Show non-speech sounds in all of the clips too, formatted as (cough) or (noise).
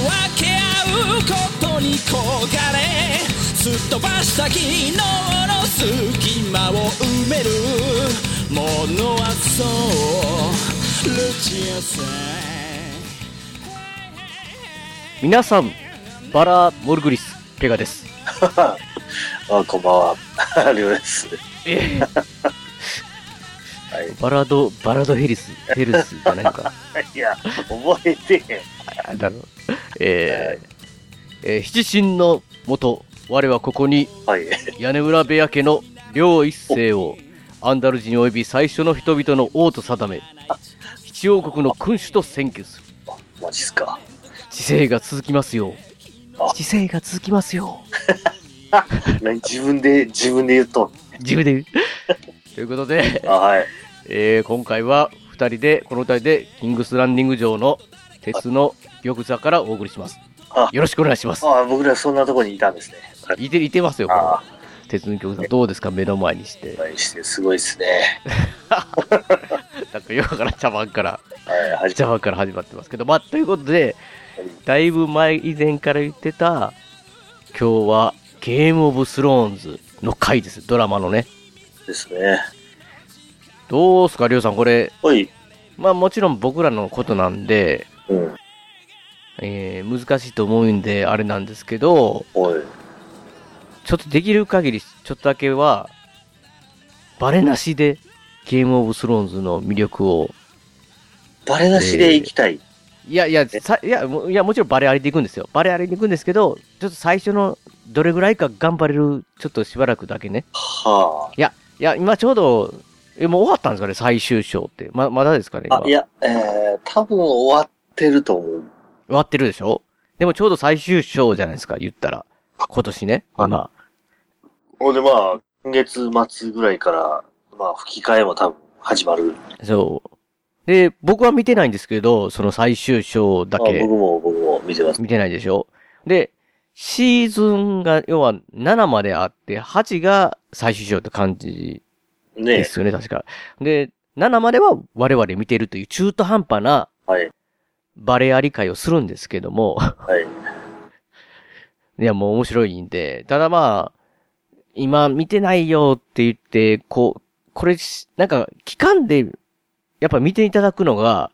分け合うことに焦がれすっ飛ばした昨日の隙間を埋めるものはそうルチアさん皆さん、バラモルグリス、ペガです。(laughs) あ、こんばんは。りょうです。えはい。バラド、バラドヘリス、ヘルスじゃないのか。(laughs) いや、覚えてへん。あだろう。えーえー七神のもと、我はここにはい。屋根裏部屋家の両一世をアンダル人及び最初の人々の王と定め、七王国の君主と選挙する。マジっすか。知性が続きますよあ。知性が続きますよ。(laughs) 何自分で、自分で言っとん。自分で言う？(laughs) ということで、あ、はい。えー今回は二人で、この二人で、キングスランディング場の鉄の玉座からお送りしますあ。よろしくお願いします。あ、僕らそんなとこにいたんですね。いて、いてますよ、このあ鉄の玉座。どうですか、目の前にして。あ、してすごいっすね。(laughs) なんか、よくから茶番から、はい、茶番から始まってますけど、まあ、ということで、だいぶ前、以前から言ってた、今日は、ゲームオブスローンズの回です。ドラマのね。ですね。どうすか、りょうさん、これ、おい。まあもちろん僕らのことなんで、うん。えー難しいと思うんで、あれなんですけど、おい。ちょっとできる限り、ちょっとだけは、バレなしで、ゲームオブスローンズの魅力を、バレなしで行きたい。いやいや、さいや、もいやもちろんバレありでいくんですよ。バレありでいくんですけど、ちょっと最初の、どれぐらいか頑張れる、ちょっとしばらくだけね。はいや、いや、今ちょうど、え、もう終わったんですかね、最終章って。ま、まだですかね、あ。いや、えー、多分終わってると思う。終わってるでしょ？でもちょうど最終章じゃないですか、言ったら。今年ね。あ今。ほんでまあ、今月末ぐらいから、まあ、吹き替えも多分始まる。そう。で、僕は見てないんですけど、その最終章だあ僕けも、僕も見てます。見てないでしょ？で、シーズンが、要は7まであって、8が最終章って感じでねすよね、確か。で、7までは我々見てるという中途半端なはい。バレアリ会をするんですけども、はい。(laughs) いや、もう面白いんで、ただまあ、今見てないよって言って、こう、これし、なんか、期間で、やっぱ見ていただくのが、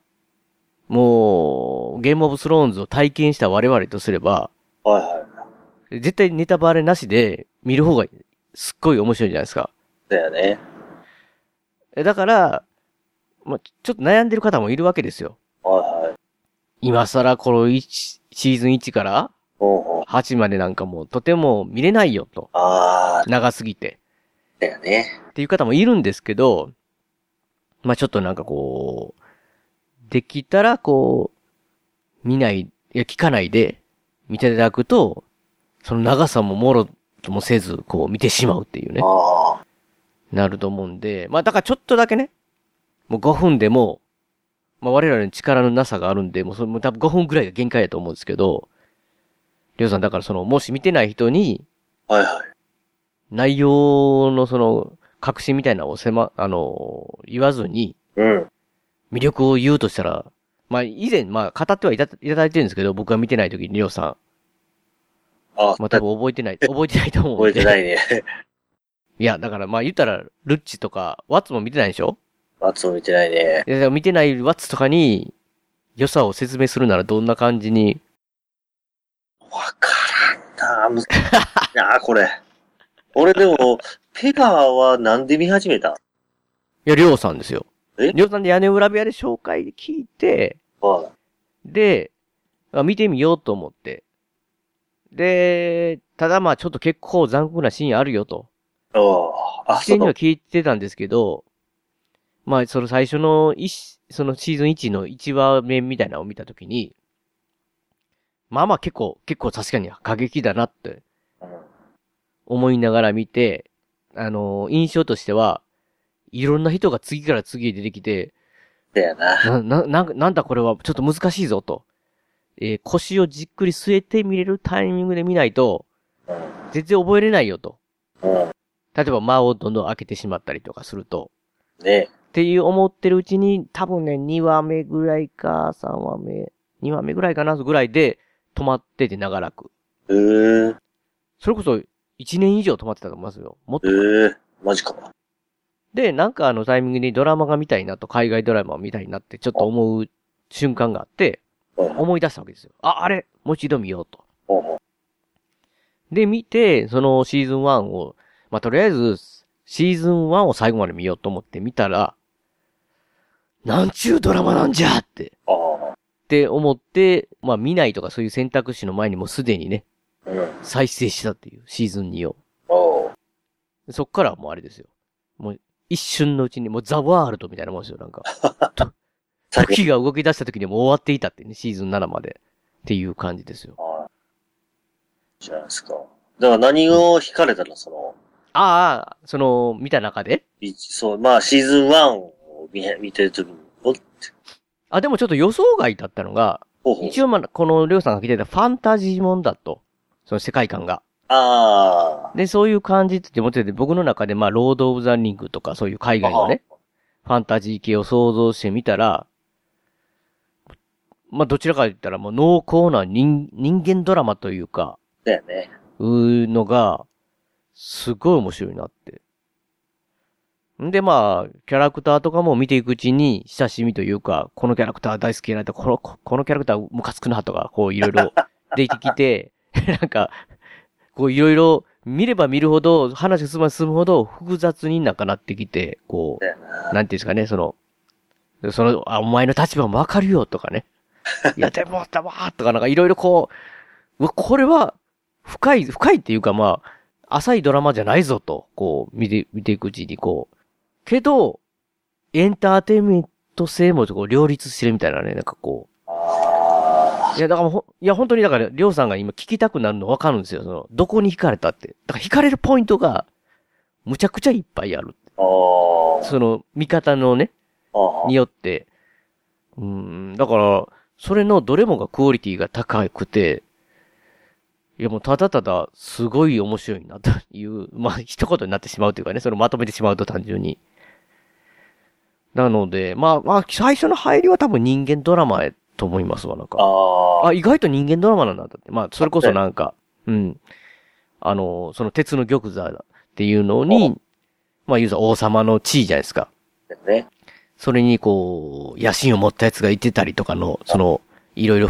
もう、ゲームオブスローンズを体験した我々とすれば、はいはい。絶対ネタバレなしで見る方がすっごい面白いじゃないですか。だよね。えだから、まあ、ちょっと悩んでる方もいるわけですよ。はいはい。今更この1シーズン1からほうほう。8までなんかもうとても見れないよと。あー、長すぎて。だよね。っていう方もいるんですけど、まあちょっとなんかこう、できたらこう、見ない、いや聞かないで見ていただくと、その長さももろともせず、こう見てしまうっていうね、あなると思うんで、まあだからちょっとだけね、もう5分でも、まあ我々の力のなさがあるんで、もうそれも多分5分ぐらいが限界だと思うんですけど、りょうさんだからその、もし見てない人に、ー。はいはい。内容のその、確信みたいなのをせま、あの、言わずに、うん。魅力を言うとしたら、まあ、以前、まあ、語ってはいたいただいてるんですけど、僕が見てない時に、りょうさあ、ん。まあ、多分覚えてない、覚えてないと思うんで。覚えてないね。いや、だから、まあ、言ったら、ルッチとか、ワッツも見てないでしょ？松も見てないね。いや見てないワッツとかに、良さを説明するならどんな感じに、わからんなむ (laughs) いやーこれ。俺でも、ペガはなんで見始めた？いや、りょうさんですよ。え？りょうさんで屋根裏部屋で紹介で聞いて、はで、あ見てみようと思って。で、ただまあちょっと結構残酷なシーンあるよと。い。あ事前には。聞いてたんですけど、まあその最初の一、そのシーズン1の1話目みたいなのを見たときに、まあまあ結構、結構確かに過激だなってうん思いながら見て、あの、印象としては、いろんな人が次から次へ出てきて、だよな。な、な、ななんだこれはちょっと難しいぞと。えー腰をじっくり据えて見れるタイミングで見ないと、う全然覚えれないよと。例えば間をどんどん開けてしまったりとかすると。ね。っていう思ってるうちに、多分ね、2話目ぐらいか、3話目、2話目ぐらいかな、ぐらいで止まってて長らく。えー、それこそ1年以上止まってたと思いますよ。もっえと。ー、マジか。で、なんかあのタイミングにドラマが見たいなと、海外ドラマを見たいなってちょっと思う瞬間があって、うん。思い出したわけですよ。あ、あれ？もう一度見ようと。うん。で、見て、そのシーズン1を、まあ、とりあえず、シーズン1を最後まで見ようと思って見たら、なんちゅうドラマなんじゃって。って思って、まあ、見ないとかそういう選択肢の前にもうすでにね、うん。再生したっていうシーズン2を。そっからはもうあれですよ。もう一瞬のうちにもうザワールドみたいなもんですよ、なんか。(laughs) 時が動き出した時にもう終わっていたってね、シーズン7まで。っていう感じですよ。じゃないですか。だから何を惹かれたの？その、ああ、その、見た中で？いそう、まあシーズン1を見見てるときに、おって、あ、でもちょっと予想外だったのが、ほうほう一応まあ、このりょうさんが来てたファンタジーもんだと。その世界観が。あで、そういう感じって思ってて、僕の中でまあ、ロード・オブ・ザ・リングとか、そういう海外のね、ファンタジー系を想像してみたら、まあ、どちらかと言ったら、もう濃厚な人、人間ドラマというか、あ、だよね。うーのが、すごい面白いなって。んで、まあ、キャラクターとかも見ていくうちに、親しみというか、このキャラクター大好きなとこの、ここのキャラクタームカつくなとか、こういろいろ (laughs) 出てきて、(laughs) なんか、こういろいろ見れば見るほど、話が進むほど複雑になんかなってきて、こ。う、なんていうんですかね、その、その、あ、お前の立場もわかるよとかね。(laughs) いや、でも、だわーとかなんかいろいろこう、これは、深い、深いっていうかまあ、浅いドラマじゃないぞと、こう、見て、見ていくうちにこう、けど、エンターテインメント性もこう両立してるみたいなね、なんかこあう。いや、だからほ、いや、本当にだから、りょうさんが今聞きたくなるのわかるんですよ。その、どこに惹かれたって。だから惹かれるポイントが、むちゃくちゃいっぱいある。その、見方のね、によって。うん、だから、それのどれもがクオリティが高くて、いやもうただただすごい面白いなという、(laughs) まあ一言になってしまうというかね、それをまとめてしまうと単純に。なので、まあまあ最初の入りは多分人間ドラマへと思いますわ、なんか。ああ。あ、意外と人間ドラマなんだって。まあそれこそなんか、うん。あの、その鉄の玉座っていうのに、まあ言うと王様の地位じゃないですか。ね。それにこう、野心を持ったやつがいてたりとかの、その、いろいろ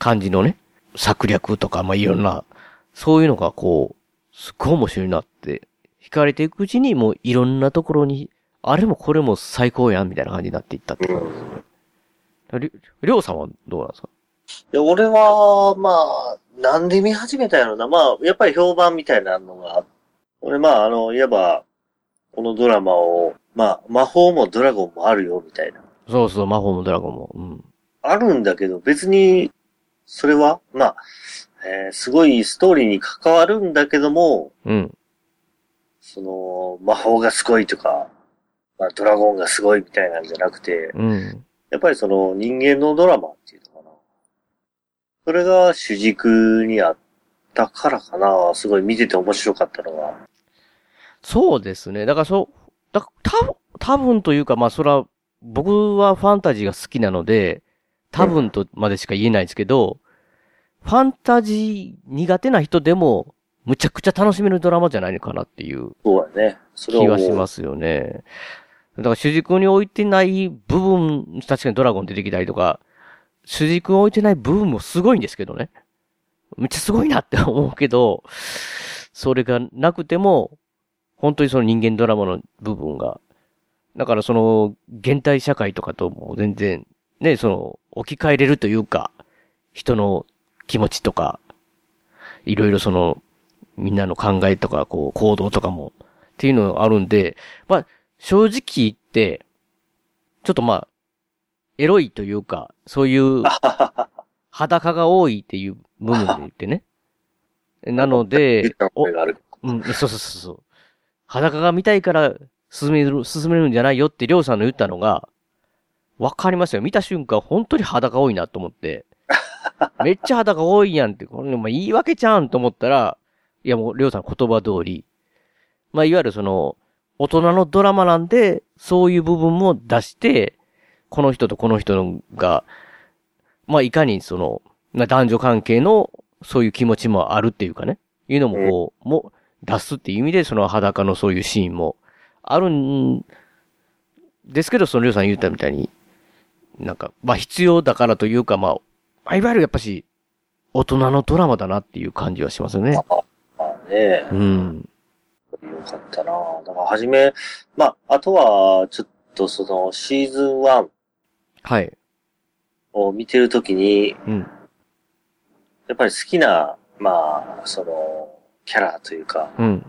感じのね、策略とか、まあいろんな、そういうのがこう、すっごい面白いなって、惹かれていくうちにもういろんなところに、あれもこれも最高やんみたいな感じになっていったって感じですね。りょりょうさんはどうなんですか？で俺は、まあ、なんで見始めたやろな。まあ、やっぱり評判みたいなのが、俺まあ、あの、いわば、このドラマを、まあ、魔法もドラゴンもあるよ、みたいな。そうそう、魔法もドラゴンも。うん。あるんだけど、別に、それは、まあ、えーすごいストーリーに関わるんだけども、うん。その、魔法がすごいとか、まあ、ドラゴンがすごいみたいなんじゃなくて、うん。やっぱりその人間のドラマっていうのかな。それが主軸にあったからかな。すごい見てて面白かったのは。そうですね。だからそう、だた多分というか、まあそれは、僕はファンタジーが好きなので、多分とまでしか言えないですけど、ファンタジー苦手な人でも、むちゃくちゃ楽しめるドラマじゃないのかなっていうそうだね。気ははしますよね。だから主軸に置いてない部分、確かにドラゴン出てきたりとか、主軸に置いてない部分もすごいんですけどね。めっちゃすごいなって思うけど、それがなくても、本当にその人間ドラマの部分が、だからその、現代社会とかとも全然、ね、その、置き換えれるというか、人の気持ちとか、いろいろその、みんなの考えとか、こう、行動とかも、っていうのがあるんで、まあ、正直言って、ちょっとまあ、エロいというか、そういう (laughs) 裸が多いっていう部分で言ってね。なので。(laughs) うん、そうそうそうそう。裸が見たいから進める、進めるんじゃないよってりょうさんの言ったのが、わかりますよ。見た瞬間、本当に裸多いなと思って。(laughs) めっちゃ裸多いやんって、これ、まあ、言い訳ちゃうんと思ったら、いやもう、りょうさん言葉通り、まあ、いわゆるその、大人のドラマなんで、そういう部分も出して、この人とこの人のが、まあ、いかにその、まあ、男女関係の、そういう気持ちもあるっていうかね、いうのもこう、も、出すっていう意味で、その裸のそういうシーンもあるんですけど、そのりょうさん言ったみたいに、なんか、まあ必要だからというか、まあ、まあいわゆるやっぱし、大人のドラマだなっていう感じはしますよね。まあね、うん。よかったなだから、はじめ、まあ、あとは、ちょっとその、シーズン1はい。を見てるときに、うん。やっぱり好きな、まあ、その、キャラというか、うん。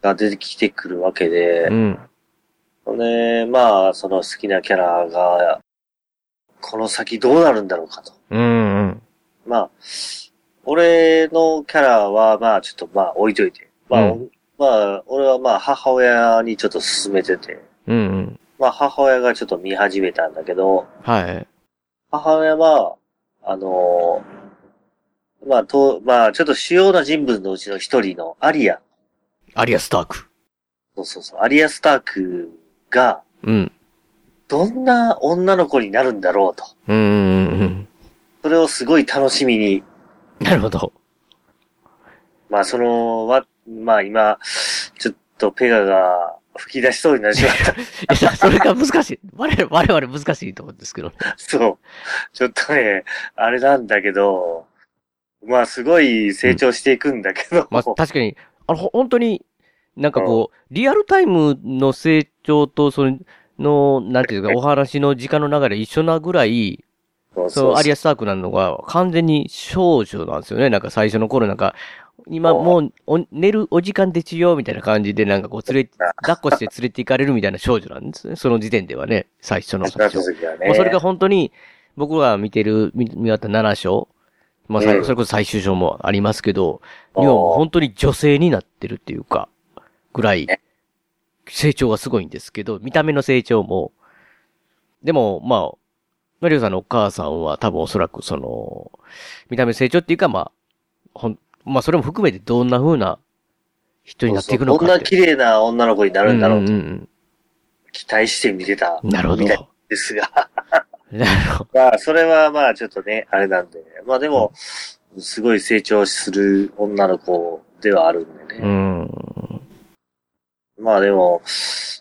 が出てきてくるわけでう、ん。ね、まあ、その好きなキャラが、この先どうなるんだろうかと。うん。うん。まあ、俺のキャラは、まあ、ちょっとまあ、置いといて。まあ、うまあ、俺はまあ、母親にちょっと勧めてて、うん。うん。まあ、母親がちょっと見始めたんだけど、はい。母親は、あのまあ、と、まあ、ちょっと主要な人物のうちの一人のアリア。アリア・スターク。そうそうそう。アリア・スタークが、うん。どんな女の子になるんだろうと。うん。うん。それをすごい楽しみに。なるほど。まあ、その、わ、まあ今、ちょっとペガが吹き出しそうになってしまった。(laughs) いや、それが難しい。我々、我々難しいと思うんですけど。そう。ちょっとね、あれなんだけど、まあすごい成長していくんだけど、まあ、確かに、あの、ほ本当に、なんかこう、リアルタイムの成長と、その、の、なんていうか、お話の時間の流れ一緒なぐらい、そうアリアスタークなのが完全に少女なんですよね。なんか最初の頃なんか、今もうお寝るお時間ですよ、みたいな感じでなんかこう連れ、抱っこして連れて行かれるみたいな少女なんですね。その時点ではね、最初の最な初ね。もうそれが本当に、僕が見てる、見見終わった7章、まあ、それこそ最終章もありますけど、あー。にはもう本当に女性になってるっていうか、ぐらい、成長がすごいんですけど、見た目の成長も、でも、まあ、マリオさんのお母さんは多分おそらくその、見た目成長っていうか、まあ、ほん、まあそれも含めてどんな風な人になっていくのこんな。綺麗な女の子になるんだろうと期待して見てたうんなるほど。みたいですが、なるほど。(laughs) (laughs) まあそれはまあちょっとね、あれなんで、まあでも、すごい成長する女の子ではあるんでね。うん。まあでも、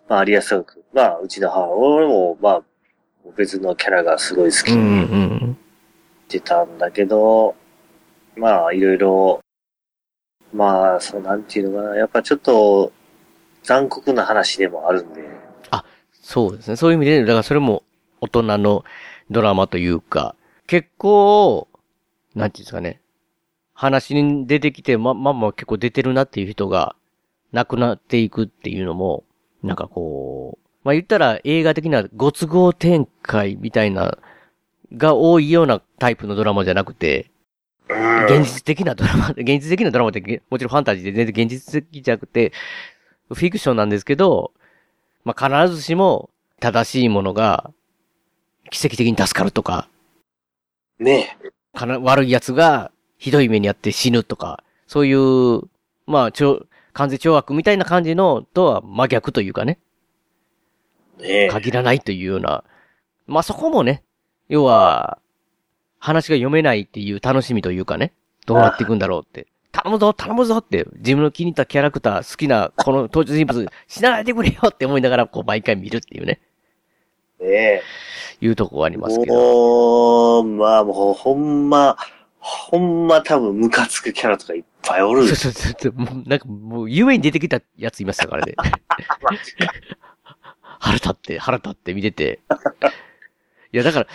まあアリアスターク、まあうちの母、俺もまあ別のキャラがすごい好きうんうにんしてたんだけど、まあいろいろ、まあそうなんていうのかな、やっぱちょっと残酷な話でもあるんで、あそうですね。そういう意味で、だからそれも大人のドラマというか、結構、なんていうんですかね。話に出てきて、ま、まあまあ結構出てるなっていう人が亡くなっていくっていうのも、なんかこう、まあ言ったら映画的なご都合展開みたいな、が多いようなタイプのドラマじゃなくて、現実的なドラマ、(laughs) 現実的なドラマってげもちろんファンタジーで全然現実的じゃなくて、フィクションなんですけど、まあ、必ずしも正しいものが奇跡的に助かるとか、ねかな悪い奴がひどい目にあって死ぬとか、そういう、まあ、超、完全懲悪みたいな感じのとは真逆というかね。限らないというような、まあそこもね、要は、話が読めないっていう楽しみというかね、どうなっていくんだろうって。頼むぞ、頼むぞって、自分の気に入ったキャラクター、好きなこの登場人物、死なないでくれよって思いながら、こう毎回見るっていうね、ねえ。いうとこがありますけど。もう、まあもうほんま、ほんま多分ムカつくキャラとかいっぱいおるそう。そうそうそう、もうなんかもう、夢に出てきたやついましたからね。(laughs) 腹立って、腹立って見てて。いや、だから、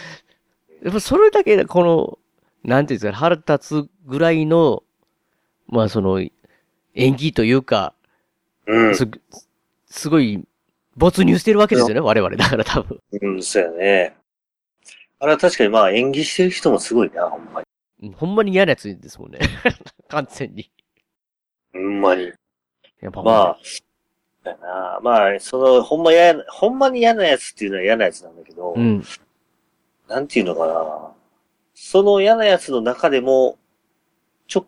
やっぱそれだけで、この、なんていうんですか、腹立つぐらいの、まあその、演技というか、うん。す、すごい、没入してるわけですよね、我々。だから多分。うん、そうやね。あれは確かにまあ演技してる人もすごいな、ほんまに。ほんまに嫌なやつですもんね。(laughs) 完全に。ほんまに。やっぱまあ、だな。まあ、その、ほんま嫌な、ほんまに嫌なやつっていうのは嫌なやつなんだけど、うん。なんていうのかな。その嫌なやつの中でも、ちょっ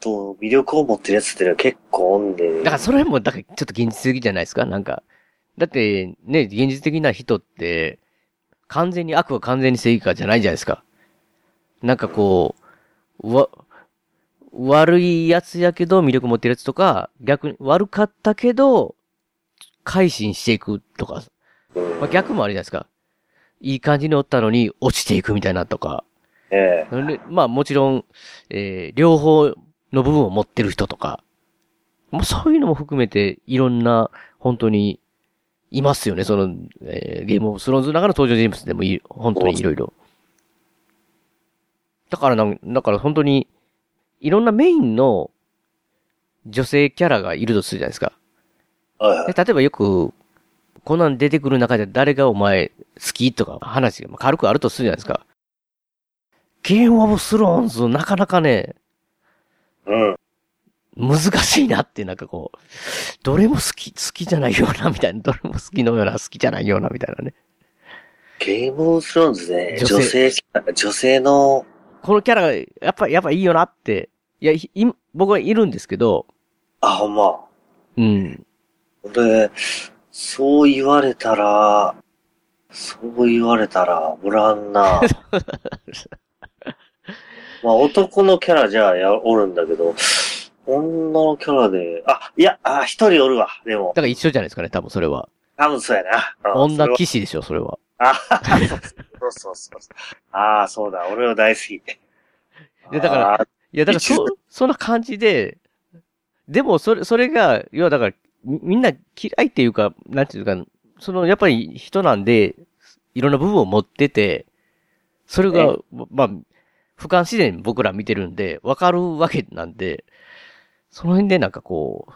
と魅力を持ってるやつっていうのは結構おんで。だからそれも、だからちょっと現実的じゃないですか？なんか。だって、ね、現実的な人って、完全に悪は完全に正義かじゃないじゃないですか。なんかこう、わ、悪いやつやけど魅力持ってるやつとか、逆に悪かったけど、改心していくとか、うんまあ、逆もあるじゃないですか。いい感じにおったのに落ちていくみたいなとか。ええでまあもちろん、えー両方の部分を持ってる人とか、もうそういうのも含めていろんな、本当に、いますよね。その、えーゲームオブスローンズの中の登場人物でもい本当にいろいろ。だからなん、だから本当に、いろんなメインの女性キャラがいるとするじゃないですか。はいはい。で例えばよく、こんなん出てくる中で誰がお前好きとか話がまあ軽くあるとするじゃないですか。ゲームオブスローンズなかなかね、うん。難しいなってなんかこう、どれも好き、好きじゃないようなみたいな、どれも好きのような好きじゃないようなみたいなね。ゲームオブスローンズね、女性、女性の、このキャラがやっぱ、やっぱいいよなって、いや、い僕はいるんですけど、あ、ほんま。うん。俺、そう言われたら、そう言われたら、おらんな。(laughs) まあ、男のキャラじゃあや、おるんだけど、女のキャラで、あ、いや、あ、一人おるわ。でもだ、から一緒じゃないですかね、多分それは。多分そうやな。うん女騎士でしょ、それは。あ、そうそうそう。ああ、そうだ。俺は大好き。でだからいや、だからそ、そんな感じで、でも、それ、それが、要はだから、みみんな嫌いっていうか、なんていうか、その、やっぱり人なんで、いろんな部分を持ってて、それが、まあ、俯瞰自然僕ら見てるんで、わかるわけなんで、その辺でなんかこ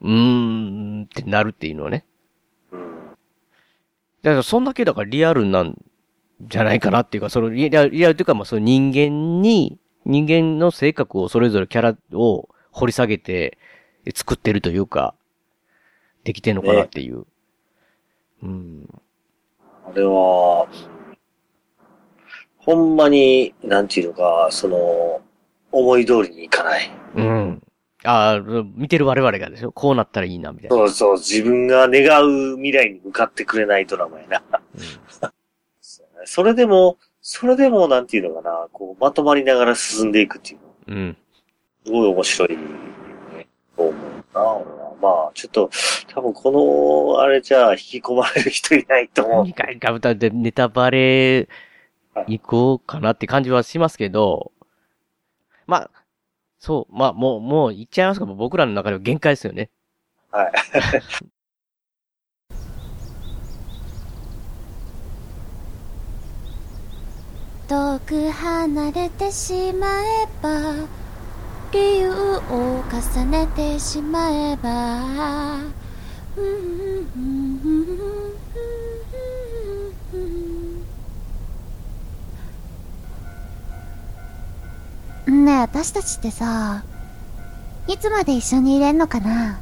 う、うーんってなるっていうのはね。うん。だからそんだけだからリアルなんじゃないかなっていうか、そのリアル、リアルというか、まあその人間に、人間の性格をそれぞれキャラを掘り下げて作ってるというか、できてんのかなっていう。うん。あれは、ほんまに、なんていうのか、その、思い通りにいかない。うん。ああ、見てる我々がでしょ？こうなったらいいな、みたいな。そうそう、自分が願う未来に向かってくれないドラマやな。(laughs) それでも、それでも、なんていうのかな、こう、まとまりながら進んでいくっていうの。うん。すごい面白い、ね、と思うな、俺は。まあ、ちょっと、多分この、あれじゃあ、引き込まれる人いないと思う2。回かぶったでネタバレ行こうかなって感じはしますけど、まあ、そう、まあもう、もう言っちゃいますけど、僕らの中では限界ですよね。はい。(laughs) 遠く離れてしまえば理由を重ねてしまえばねえ私たちってさいつまで一緒にいれんのかな？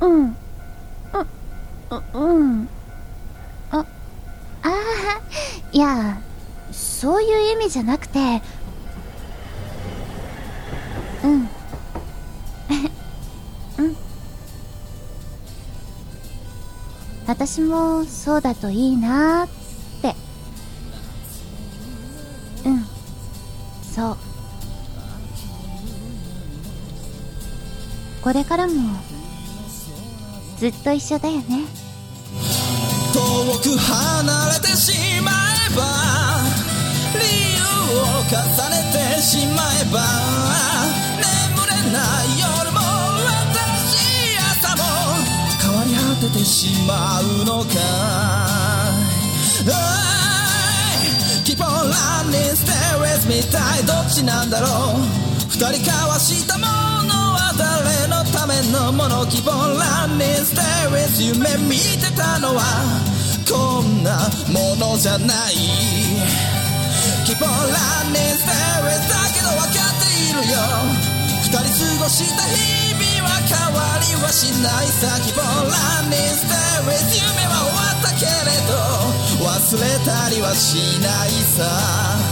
うん。うううん。あああいやそういう意味じゃなくてうん。(laughs) うん。私もそうだといいなーって。うん。そう。これからもずっと一緒だよね。遠く離れてしまえば理由を重ねてしまえば眠れない夜も新しい朝も変わり果ててしまうのか。一体どっちなんだろう二人交わしたものは誰のためのもの？Keep on running, stay with 夢見てたのはこんなものじゃない。Keep on running, stay with だけど分かっているよ。二人過ごした日々は変わりはしないさ。希望ランニングステージ夢は終わったけれど忘れたりはしないさ。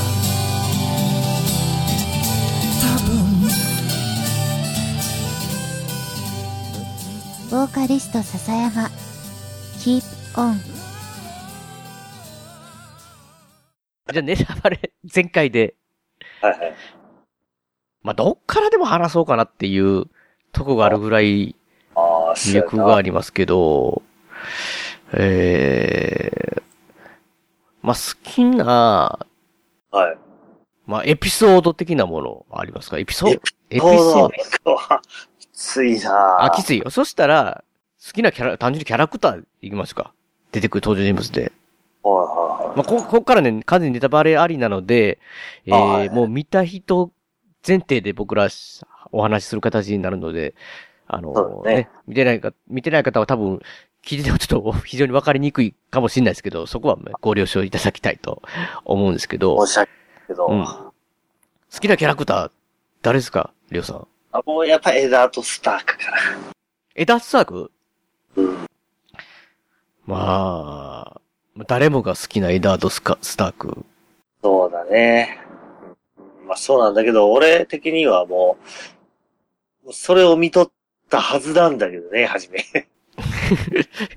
ボーカリスト笹山 Keep on じゃあネタバレ全開で、はいはい。まあ、どっからでも話そうかなっていうとこがあるぐらい魅力があな。りますけど、えー、まあ、好きな、はい。まあ、エピソード的なものありますか？エピソード？エピソード。きついなあ、きついよ。そしたら、好きなキャラ、単純にキャラクターいきますか。出てくる登場人物で。はいはいはい。まあ、こ、こっからね、完全にネタバレありなので、えーあはいもう見た人前提で僕らお話しする形になるので、あのそうだね見てないか、見てない方は多分、聞いててもちょっと非常にわかりにくいかもしれないですけど、そこはご了承いただきたいと思うんですけど、申し訳ないけど、うん好きなキャラクター、誰ですか？りょうさん。あもうやっぱエダート・スタークかな。エダ・スターク？うん。まあ、誰もが好きなエダードスカ・スターク。そうだね。まあそうなんだけど、俺的にはもう、それを見とったはずなんだけどね、はじめ。(laughs)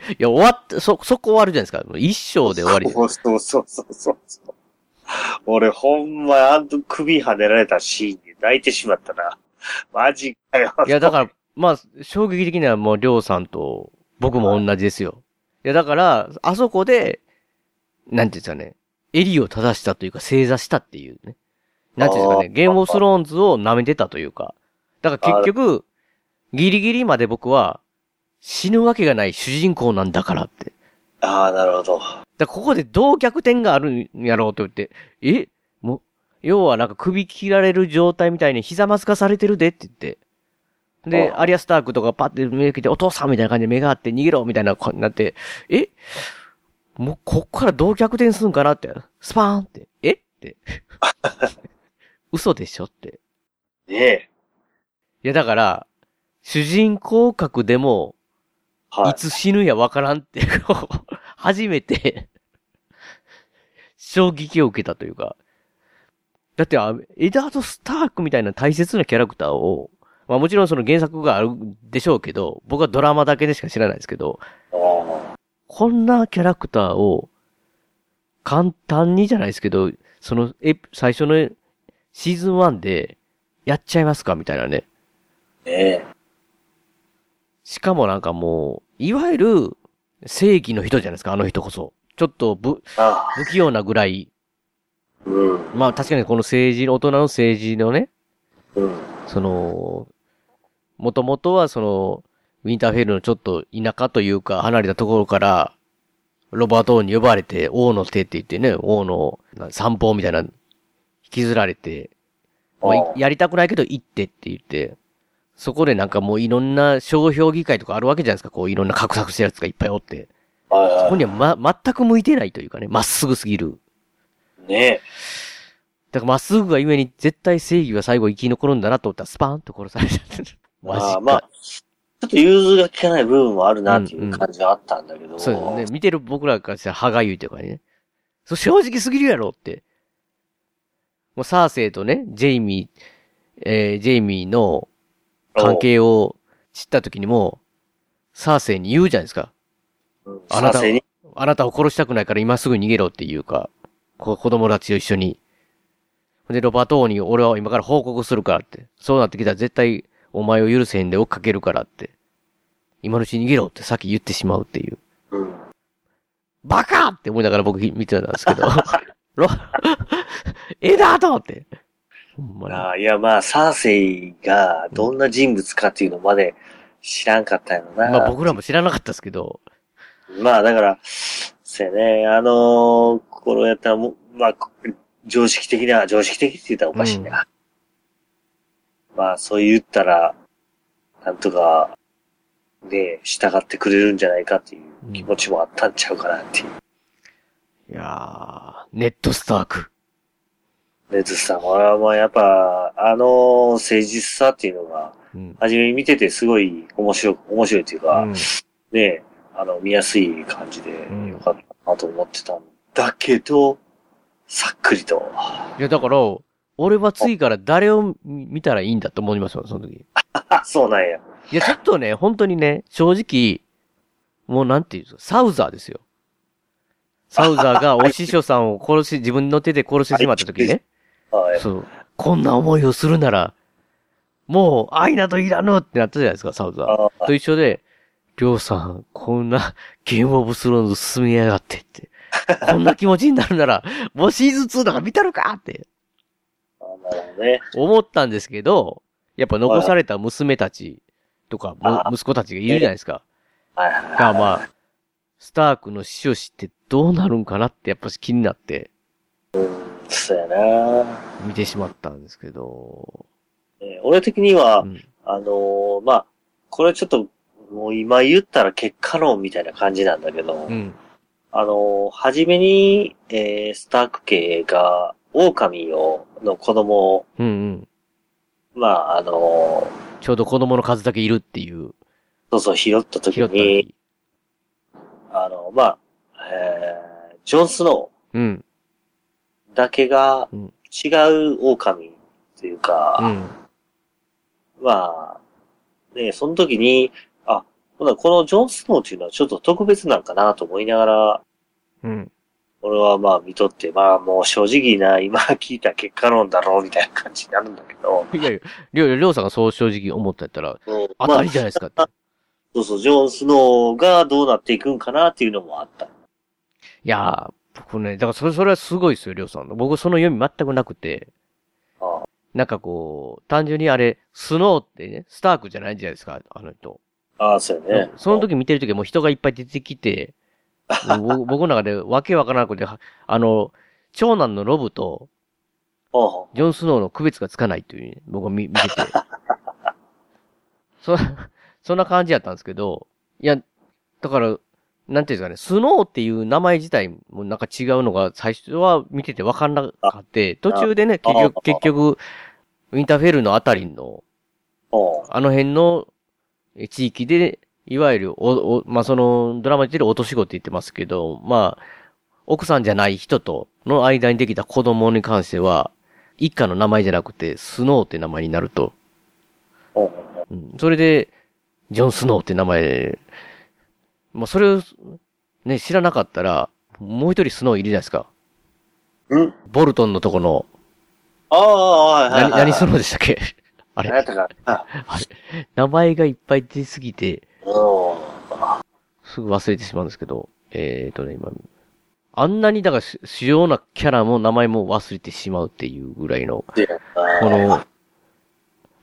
いや、終わって、そ、そこ終わるじゃないですか。一生で終わり。そうそうそうそうそう。俺ほんま、あんと首跳ねられたシーンで泣いてしまったな。(laughs) マジかよ。いや、だから、まあ、衝撃的にはもう、りょうさんと僕も同じですよ。いや、だから、あそこで、なんていうんですかね、襟を正したというか、正座したっていうね。なんていうんですかね、ゲームオブスローンズを舐めてたというか。だから結局、ギリギリまで僕は、死ぬわけがない主人公なんだからって。ああ、なるほど。だここでどう逆転があるんやろうと言って、え？要はなんか首切られる状態みたいに膝まずかされてるでって言って。で、アリアスタークとかパッて目が来て、お父さんみたいな感じで目があって逃げろみたいな感じになって、え？もうこっからどう逆転するんかなって、スパーンって、え？って。嘘でしょって。ねえ。いやだから、主人公格でも、はいい。つ死ぬやわからんって、初めて、衝撃を受けたというか。だって、あエダード・スタークみたいな大切なキャラクターを、まあもちろんその原作があるでしょうけど、僕はドラマだけでしか知らないですけど、こんなキャラクターを、簡単にじゃないですけど、その、え、最初のシーズン1で、やっちゃいますかみたいなね。ねえ。しかもなんかもう、いわゆる正義の人じゃないですか、あの人こそ。ちょっとぶ、あ不器用なぐらい、ーうん。まあ確かにこの政治の、大人の政治のね、うん。その、もともとはその、ウィンターフェルのちょっと田舎というか離れたところから、ロバート王に呼ばれて、王の手って言ってね、王のな散歩みたいな、引きずられて、まあやりたくないけど行ってって言って、そこでなんかもういろんな商標議会とかあるわけじゃないですか、こういろんな画策してるやつがいっぱいおって。そこにはま、全く向いてないというかね、まっすぐすぎる。い。ねえ。だからまっすぐがゆえに絶対正義は最後生き残るんだなと思ったらスパーンと殺されちゃって。マジか。あーまあ、ちょっと融通が効かない部分もあるなっていう感じはあったんだけど。そうですね。見てる僕らからしたら歯がゆいというかね。そう、正直すぎるやろって。もうサーセイとね、ジェイミー、えー、ジェイミーの関係を知った時にも、サーセイに言うじゃないですか。うん。あなたあなたを殺したくないから今すぐ逃げろっていうか、こ子供たちと一緒に。で、ロバート王に俺は今から報告するからって。そうなってきたら絶対お前を許せへんで追っかけるからって。今のうちに逃げろってさっき言ってしまうっていう。うん。バカって思いながら僕見てたんですけど。(laughs) ロ、えだと思って。まに。ああいや、まあ、サーセイがどんな人物かっていうのまで知らんかったんやろな。まあ僕らも知らなかったですけど。まあ、だから、そうやね、あのーこのやったらもう、まあ、常識的な、常識的って言ったらおかしいな。まあ、そう言ったら、なんとか、ね、従ってくれるんじゃないかっていう気持ちもあったんちゃうかなっていう。いやー、ネットスターク。レズさん、俺はもうやっぱ、あの誠実さっていうのが、うん。初めに見ててすごい面白い、面白いっていうか、うんね、あの、見やすい感じでんよかったなと思ってたんだけど、さっくりと。いや、だから、俺は次から誰を見たらいいんだと思いますよ、その時。あ、そうなんや。いや、ちょっとね、本当にね、正直、もうなんていうんですか、サウザーですよ。サウザーが (laughs) お師匠さんを殺し、自分の手で殺してしまった時ね。はい。そう。こんな思いをするなら、もう愛などいらぬってなったじゃないですか、サウザー。あと一緒で、りょうさん、こんなゲームオブスローンズ進みやがってって。(laughs) こんな気持ちになるなら、もうシーズン2とか見たるかってあなるほどね。思ったんですけど、やっぱ残された娘たちとか、息子たちがいるじゃないですか。が、まあ、スタークの死を知ってどうなるんかなってやっぱ気になってそうやな、見てしまったんですけど、えー俺的には、うん。あのーまあ、これちょっと、もう今言ったら結果論みたいな感じなんだけど、うん。あのー初めに、えースターク家が、狼を、の子供を、うんうん。まあ、あのちょうど子供の数だけいるっていう、ーそうそう、拾った時拾ったに、時。あの、まあ、えージョン・スノうん。ーだけがうん違う狼っていうか、うん。まあ、ね、その時に、あ、ほなこのジョン・スノーっていうのはちょっと特別なんかなと思いながら、うん。俺はまあ見とって、まあもう正直な、今聞いた結果論だろうみたいな感じになるんだけど、いやいや、りょう、りょうさんがそう正直思ったやったら、うん当たりじゃないですかって。まあ、そうそう、ジョン・スノーがどうなっていくんかなっていうのもあった。いやー、僕ね、だからそれ、それはすごいですよ、りょうさんの。僕その読み全くなくて、あなんかこう、単純にあれ、スノーってね、スタークじゃないじゃないですか、あの人。ああ、そうやね。その時見てる時はもう人がいっぱい出てきて、(laughs) 僕僕の中でわけわからなくて、はあの、長男のロブとうん、ジョン・スノーの区別がつかないというね、僕は見見てて。そ、そんな感じやったんですけど、いや、だから、なんていうんですかね、スノーっていう名前自体もなんか違うのが最初は見ててわかんなかって、途中でね、結局、あ結局、ウィンターフェルのあたりの、うん。あの辺のえ地域で、いわゆる、お、お、まあ、その、ドラマで落とし子って言ってますけど、まあ、奥さんじゃない人との間にできた子供に関しては、一家の名前じゃなくて、スノーって名前になると。うん。うん。それで、ジョン・スノーって名前、まあ、それを、ね、知らなかったら、もう一人スノーいるじゃないですか。うんボルトンのとこの、ああ、はいはいはい。何、何スノーでしたっけ？あれ？何やったかな？名前がいっぱい出すぎて、うん。すぐ忘れてしまうんですけど、えーとね、今、あんなにだからし主要なキャラも名前も忘れてしまうっていうぐらいの、で、この、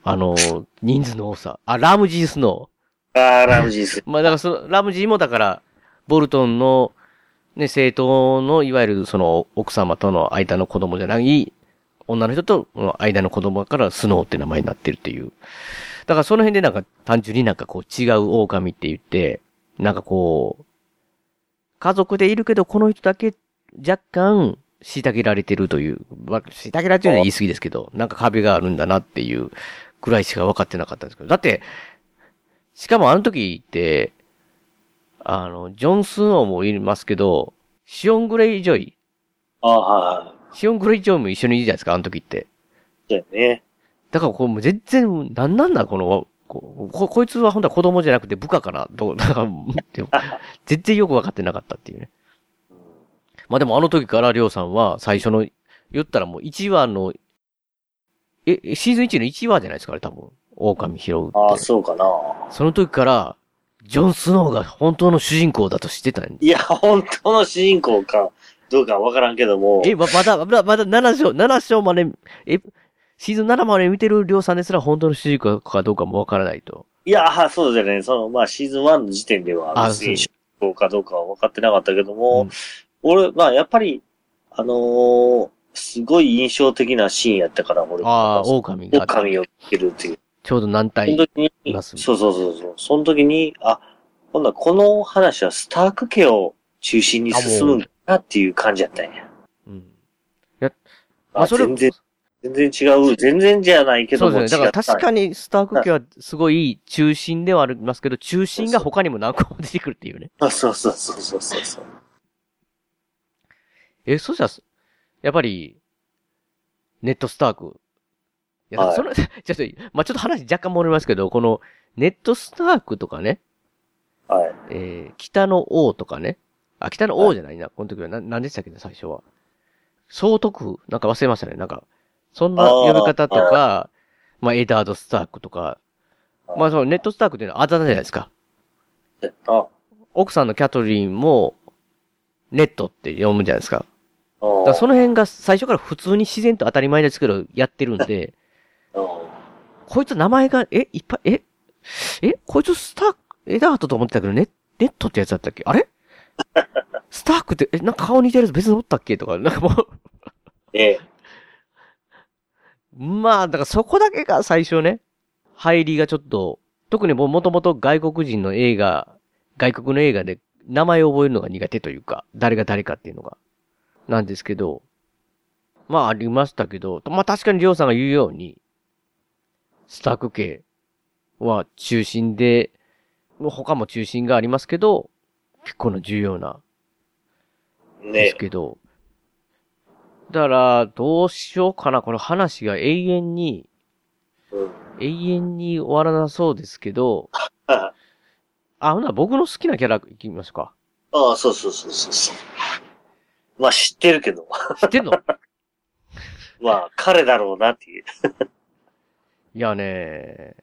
あの、人数の多さ。あ、ラムジースノああ、ラムジース。ー。(laughs) まあだからその、ラムジーもだから、ボルトンの、ね、政党の、いわゆるその、奥様との間の子供じゃない、女の人との間の子供から、スノーって名前になってるっていう。だからその辺でなんか単純になんかこう違う狼って言って、なんかこう、家族でいるけどこの人だけ若干虐げられてるという、まあ虐げられてるのは言い過ぎですけど、なんか壁があるんだなっていうくらいしか分かってなかったんですけど、だって、しかもあの時って、あの、ジョン・スノーもいますけど、シオン・グレイジョイ、ああ、はい。シオン・グレイジョイも一緒にいるじゃないですか、あの時って。そうやね。だからこう、もう全然、なんなんだ、この、こここいつは本当は子供じゃなくて部下かな、どう、なんか、(laughs) 全然よくわかってなかったっていうね。まあでもあの時からりょうさんは最初の、言ったらもう1話の、え、えシーズン1の1話じゃないですか、あれ多分。狼拾うって。ああ、そうかな。その時から、ジョン・スノーが本当の主人公だと知ってたんいや、本当の主人公か、どうかわからんけども。え、ま、まだ、まだ、まだ7章、7章まで、え、シーズン7まで見てるりょうさんですら本当の主人公かどうかもわからないと。いや、はそうじゃね。その、まあ、シーズン1の時点では、あ別にそ主人公かどうかは分かってなかったけども、うん俺、まあ、やっぱり、あのーすごい印象的なシーンやったから、俺。ああ、狼が、狼を見てるっていう。ちょうど何そ体います、そうそうそうそう。その時に、あ、今度はこの話はスターク家を中心に進むんだなっていう感じやったんや。うん。いや、まあそれ全然、全然違う。全然じゃないけどもそうですね。だから確かに。にスターク家はすごい中心ではありますけど、中心が他にも何個も出てくるっていうね。あそうそうそうそうそうそう。え、そしたら、やっぱり、ネットスターク。いや、はいその、(laughs) ちょっと、まあ、ちょっと話若干戻りますけど、この、ネットスタークとかね、はい。えー、北の王とかね。あ、北の王じゃない？な、この時は。な、なんでしたっけね、最初は。総督なんか忘れましたね。なんか、そんな呼び方とか、まあ、エダード・スタークとか、まあ、そのネットスタークっていうのはあだ名じゃないですか。あ、奥さんのキャトリンも、ネットって読むじゃないですか。あだからその辺が最初から普通に自然と当たり前ですけど、やってるんで、こいつ名前が、え、いっぱい、え、え、こいつスターク、エダートと思ってたけど、ネネットってやつだったっけ？あれ？(laughs) スタークって、え、なんか顔似てるやつ別におったっけとか、なんかもう、ええ。まあ、だからそこだけが最初ね、入りがちょっと、特にももともと外国人の映画、外国の映画で名前を覚えるのが苦手というか、誰が誰かっていうのが、なんですけど、まあありましたけど、まあ確かにりょうさんが言うように、スターク系は中心で、他も中心がありますけど、結構な重要なでねすけど、だから、どうしようかな。この話が永遠に、うん。永遠に終わらなそうですけど、あ (laughs) あ、ほな、僕の好きなキャラいきますか。あ、そうそうそうそうそう。まあ知ってるけど、知ってんの？(laughs) まあ彼だろうなっていう。いやね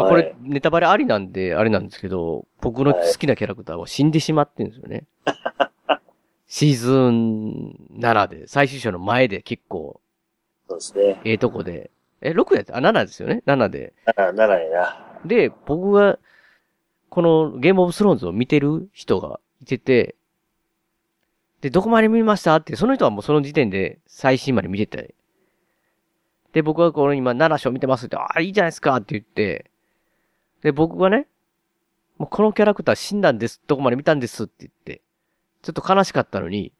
まあこれ、はいネタバレありなんで、あれなんですけど、僕の好きなキャラクターは死んでしまってるんですよね。(laughs) シーズン7で、最終章の前で結構、そうですね。ええとこで、え、6やつあ、7ですよね ?7 で。なら、ならやな。で、僕が、このゲームオブスローンズを見てる人がいてて、で、どこまで見ましたって、その人はもうその時点で最新まで見てて、で、僕はこの今7章見てますって、ああ、いいじゃないですかって言って、で、僕がね、もうこのキャラクター死んだんです、どこまで見たんですって言って、ちょっと悲しかったのに、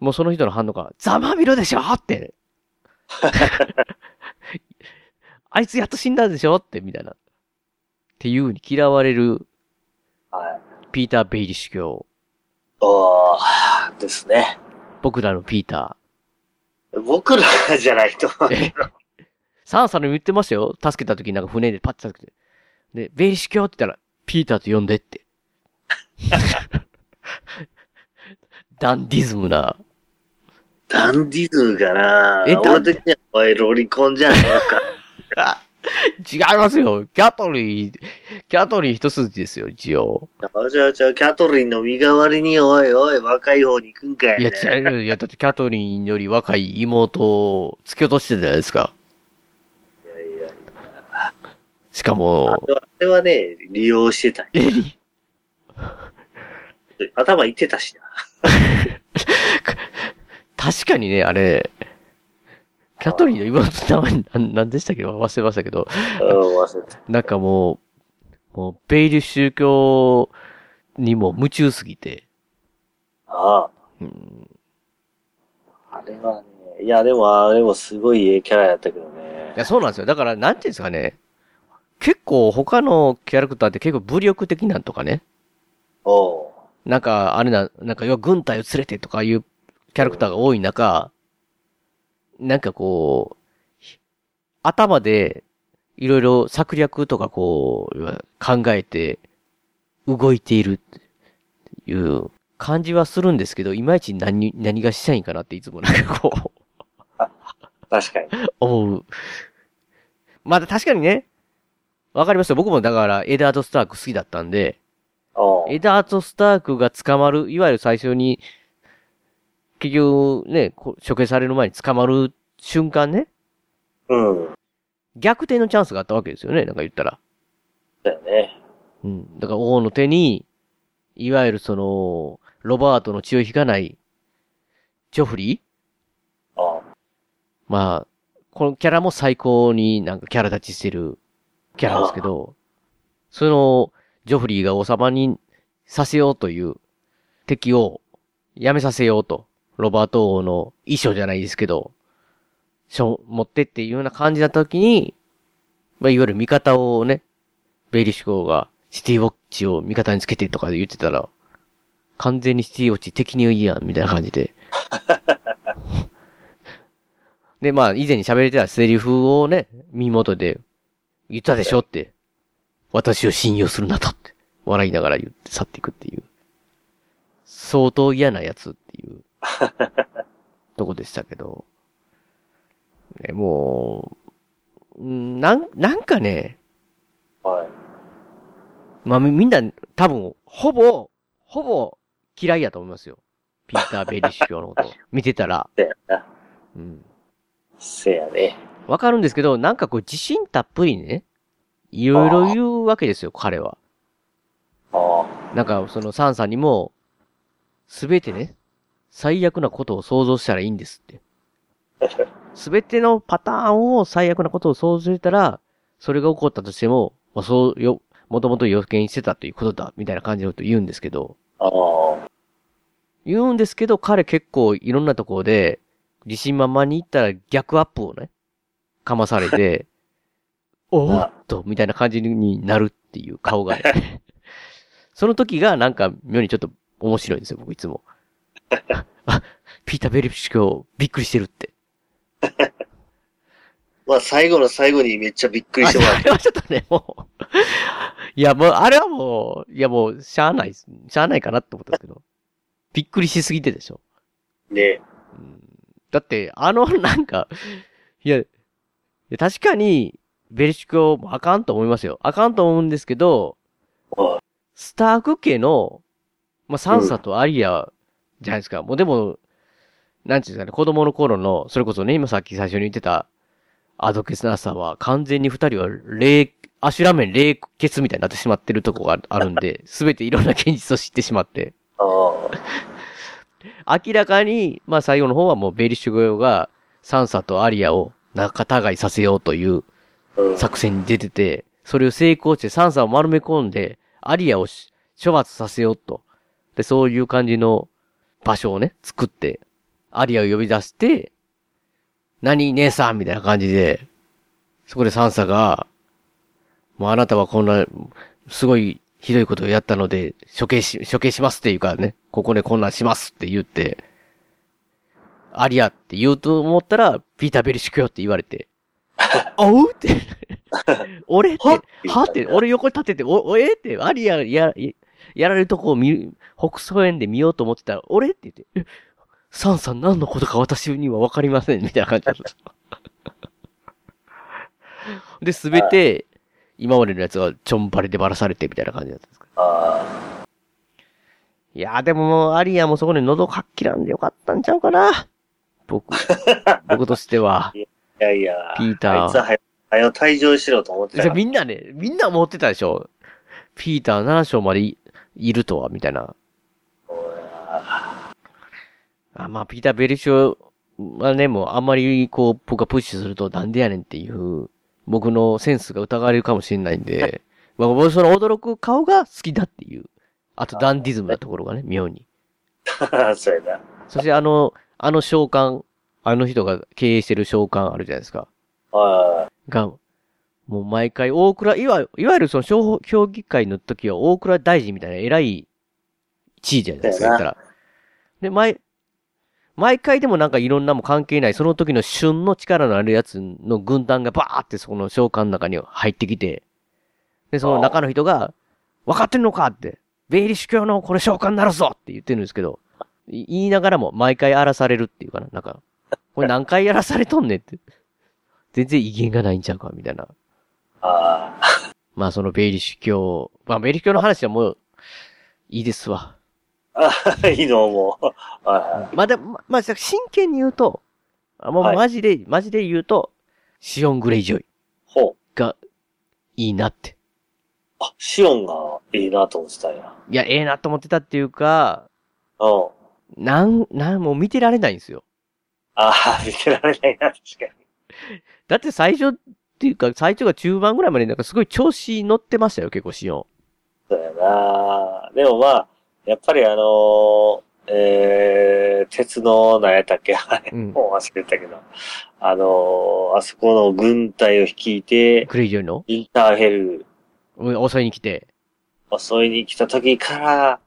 もうその人の反応が、ざまみろでしょって。(laughs) あいつやっと死んだんでしょって、みたいな。っていう風に嫌われるはい。ピーター・ベイリッシュ教。おー、ですね。僕らのピータ僕らじゃないと。ー。え？サンサルも言ってましたよ。助けた時になんか船でパッと助けて。で、ベイリッシュ教って言ったら、ピーターと呼んでって。(laughs) ダンディズムな。ダンディズムかなえ俺的にはおいロリコンじゃねえか。(laughs) 違いますよ。キャトリー、キャトリー一筋ですよ、一応。あじゃあ、じゃあ、キャトリンの身代わりに、おいおい、若い方に行くんかい、いや、ね。違う。いや、だってキャトリーより若い妹を突き落としてたじゃないですか。しかも、あれはね、利用してた。頭いってたしな。(laughs) 確かにね、あれ、キャトリーの妹の名前なんなんでしたっけ？忘れましたけど、うん、忘れた。なんかもう、もう、ベイル宗教にも夢中すぎて、あうん、あ。あれはね、いや、でも、あれもすごいええキャラやったけどねい。や、そうなんですよ。だから、なんていうんですかね、結構他のキャラクターって結構武力的なんとかね、おう。なんか、あれな、なんか、要は軍隊を連れてとかいうキャラクターが多い中、なんかこう、頭で、いろいろ策略とかこう、考えて、動いているっていう感じはするんですけど、いまいち何、何がしたいんかなっていつもなんかこう、(laughs) 確かに。思う。まだ確かにね、わかりますよ。僕もだから、エダード・スターク好きだったんで。エダート・スタークが捕まる、いわゆる最初に、結局ね、こ処刑される前に捕まる瞬間ね、うん。逆転のチャンスがあったわけですよね、なんか言ったら。だよね。うん。だから王の手に、いわゆるその、ロバートの血を引かない、ジョフリーおう。まあ、このキャラも最高になんかキャラ立ちしてるキャラですけど、その、ジョフリーが王様にさせようという敵をやめさせようと、ロバート王の遺書じゃないですけど、しょ、持ってっていうような感じだった時に、まあ、いわゆる味方をね、ベイリッシュ号がシティウォッチを味方につけてとかで言ってたら、完全にシティウォッチ敵にいいやん、みたいな感じで。(laughs) で、まあ、以前に喋れてたセリフをね、耳元で言ったでしょって。私を信用するなとって。笑いながら言って去っていくっていう。相当嫌なやつっていう。(laughs) とこでしたけど。ね、もう、んなん、なんかね、はい。まあ、みみんな、多分、ほぼ、ほぼ嫌いやと思いますよ。ピーター・ベリッシュ教のこと。(laughs) 見てたら。せやな。うん。せやね。わかるんですけど、なんかこう自信たっぷりにね、いろいろ言うわけですよ、彼は。あなんか、そのサンさんにも、すべてね、最悪なことを想像したらいいんですって。(laughs) すべてのパターンを最悪なことを想像したら、それが起こったとしても、まあ、そうよ、もともと予見してたということだ、みたいな感じのこと言うんですけど、あ。あ言うんですけど、彼結構いろんなところで、自信満々に行ったら逆アップをね、かまされて、(laughs) おーっと、みたいな感じになるっていう顔がね。(laughs) その時がなんか妙にちょっと面白いんですよ、僕いつも。(laughs) あ、ピーター・ベリッシュ教びっくりしてるって。まあ、最後の最後にめっちゃびっくりしてもらっあれはちょっとね、もう。いや、もう、あれはもう、いやもう、しゃあない。しゃあないかなって思ったんですけど。びっくりしすぎてでしょ。てね。だって、あの、なんか、いや、いや確かに、ベリシュ教もあかんと思いますよ。あかんと思うんですけど、はスターク家の、まあ、サンサとアリアじゃないですか。もうでも、なんていうんですかね、子供の頃の、それこそね、今さっき最初に言ってた、アドケスナーさは完全に二人は霊、アシュラメン霊血みたいになってしまってるとこがあるんで、(laughs) すべていろんな現実を知ってしまって。(laughs) 明らかに、まあ最後の方はもうベリッシュ語がサンサとアリアを仲違いさせようといううん。作戦に出てて、それを成功してサンサを丸め込んで、アリアをし処罰させようと。で、そういう感じの場所をね、作って、アリアを呼び出して、何姉さんみたいな感じで、そこでサンサが、もうあなたはこんな、すごいひどいことをやったので、処刑し、処刑しますっていうかね、ここでこんなんしますって言って、アリアって言うと思ったら、ピーター・ベリシュクよって言われて、(laughs) おうって、(laughs) 俺って、は？はって、俺横に立ってて、お、おえ？って、アリアや、ややられるとこを見る、北総園で見ようと思ってたら、俺って言って、え？サンさん何のことか私にはわかりません、みたいな感じだった。で、すべて、今までのやつはちょんばれでばらされてみたいな感じだったんですか。あいやーでももう、アリアもそこで喉かっきらんでよかったんちゃうかな。僕、(laughs) 僕としては。あ。いやいや。ピーターあいつは早く、早く退場しろと思ってじゃあた。みんなね、みんな思ってたでしょ。ピーター7章までいいるとは、みたいな。あまあ、ピーター・ベリッシュはね、もうあんまりこう、僕がプッシュするとなんでやねんっていう、僕のセンスが疑われるかもしれないんで、(laughs) まあ、僕その驚く顔が好きだっていう。あとダンディズムなところがね、妙に。(laughs) そうやな。そしてあの、あの召喚、あの人が経営してる召喚あるじゃないですか。はが、もう毎回大倉、いわいわゆるその小評議会の時は大倉大臣みたいな偉い地位じゃないですか、言ったら。で、毎、毎回でもなんかいろんなも関係ない、その時の旬の力のあるやつの軍団がバーってそこの召喚の中に入ってきて、で、その中の人が、分かってんのかって、ベイリッシュ教のこれ召喚になるぞって言ってるんですけど、い言いながらも毎回荒らされるっていうかな、なんか、これ何回やらされとんねんって。(laughs) 全然威厳がないんちゃうか、みたいな。い。ああ。まあそのベイリッシュ教、まあベイリッシュ教の話はもう、いいですわ。あいいのもう。はまあでも、ままあ真剣に言うと、あもうはいマジで、マジで言うと、シオン・グレイジョイい。ほう。がいいなって。あ、シオンがいいなと思ってたんや。いや、ええなと思ってたっていうか、うん。なん、なん、もう見てられないんですよ。ああ、見てられないな、確かに。だって最初っていうか、最初が中盤ぐらいまでなんかすごい調子乗ってましたよ、結構シオン。そうやな。でもまあ、やっぱりあのーえー、鉄の、何やったっけあれ、うんもう忘れたけど。あのーあそこの軍隊を率いて、クレイジョイの？インターヘルうん襲いに来て。襲いに来た時から、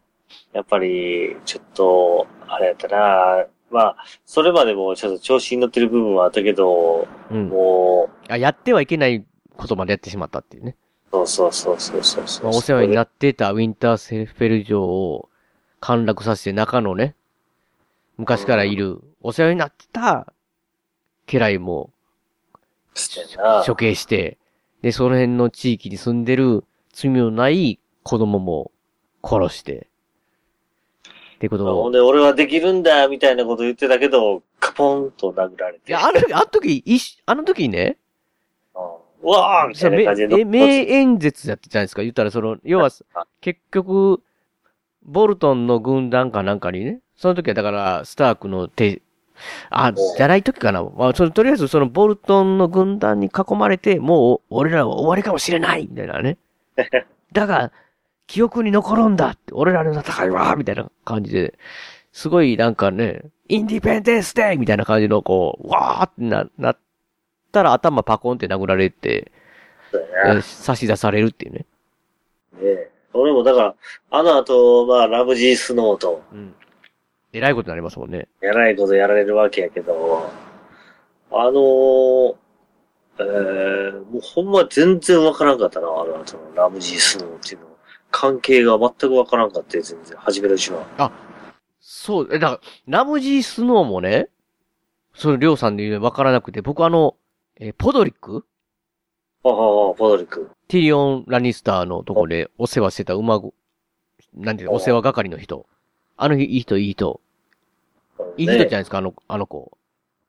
やっぱり、ちょっと、あれやったなまあ、それまでもちょっと調子に乗ってる部分はあったけど、うん。もあ、やってはいけないことまでやってしまったっていうね。う、そうそうそうそうそうそう。まあ、お世話になっってたウィンターセフェル城を陥落させて中のね、昔からいる、お世話になってた家来も。処刑して、で、その辺の地域に住んでる罪のない子供も殺して、ってことを。ほんで、俺はできるんだ、みたいなこと言ってたけど、カポンと殴られて。いや、あの時、あの時、いしあの時にね、うわーみたいな感じで。え名演説やってたじゃないですか。言ったら、その、要は、結局、ボルトンの軍団かなんかにね、その時はだから、スタークの手、あ、じゃない時かな。まあ、その、とりあえずそのボルトンの軍団に囲まれて、もう、俺らは終わりかもしれないみたいなね。(laughs) だが、記憶に残るんだって、俺らの戦いはみたいな感じで、すごいなんかね、インディペンデンスデーみたいな感じの、こう、わーってな、なったら頭パコンって殴られて、そうやなえ差し出されるっていうね。ね俺もだから、あの後、まあ、ラムジースノーと、うん。えらいことになりますもんね。やらないことやられるわけやけど、あのー、えー、もうほんま全然わからんかったな、あの後のラムジースノーっていうの。関係が全くわからんかって、全然、初めのうちは。そう、え、だから、ラムジー・スノーもね、その、りょうさんで言うのわからなくて、僕あの、えーポドリック？ああ、ポドリック。ティリオン・ラニスターのとこでお世話してた馬子、なんていうのお世話係の人。あの日、いい人、いい人。いい人じゃないですか、あの、あの子。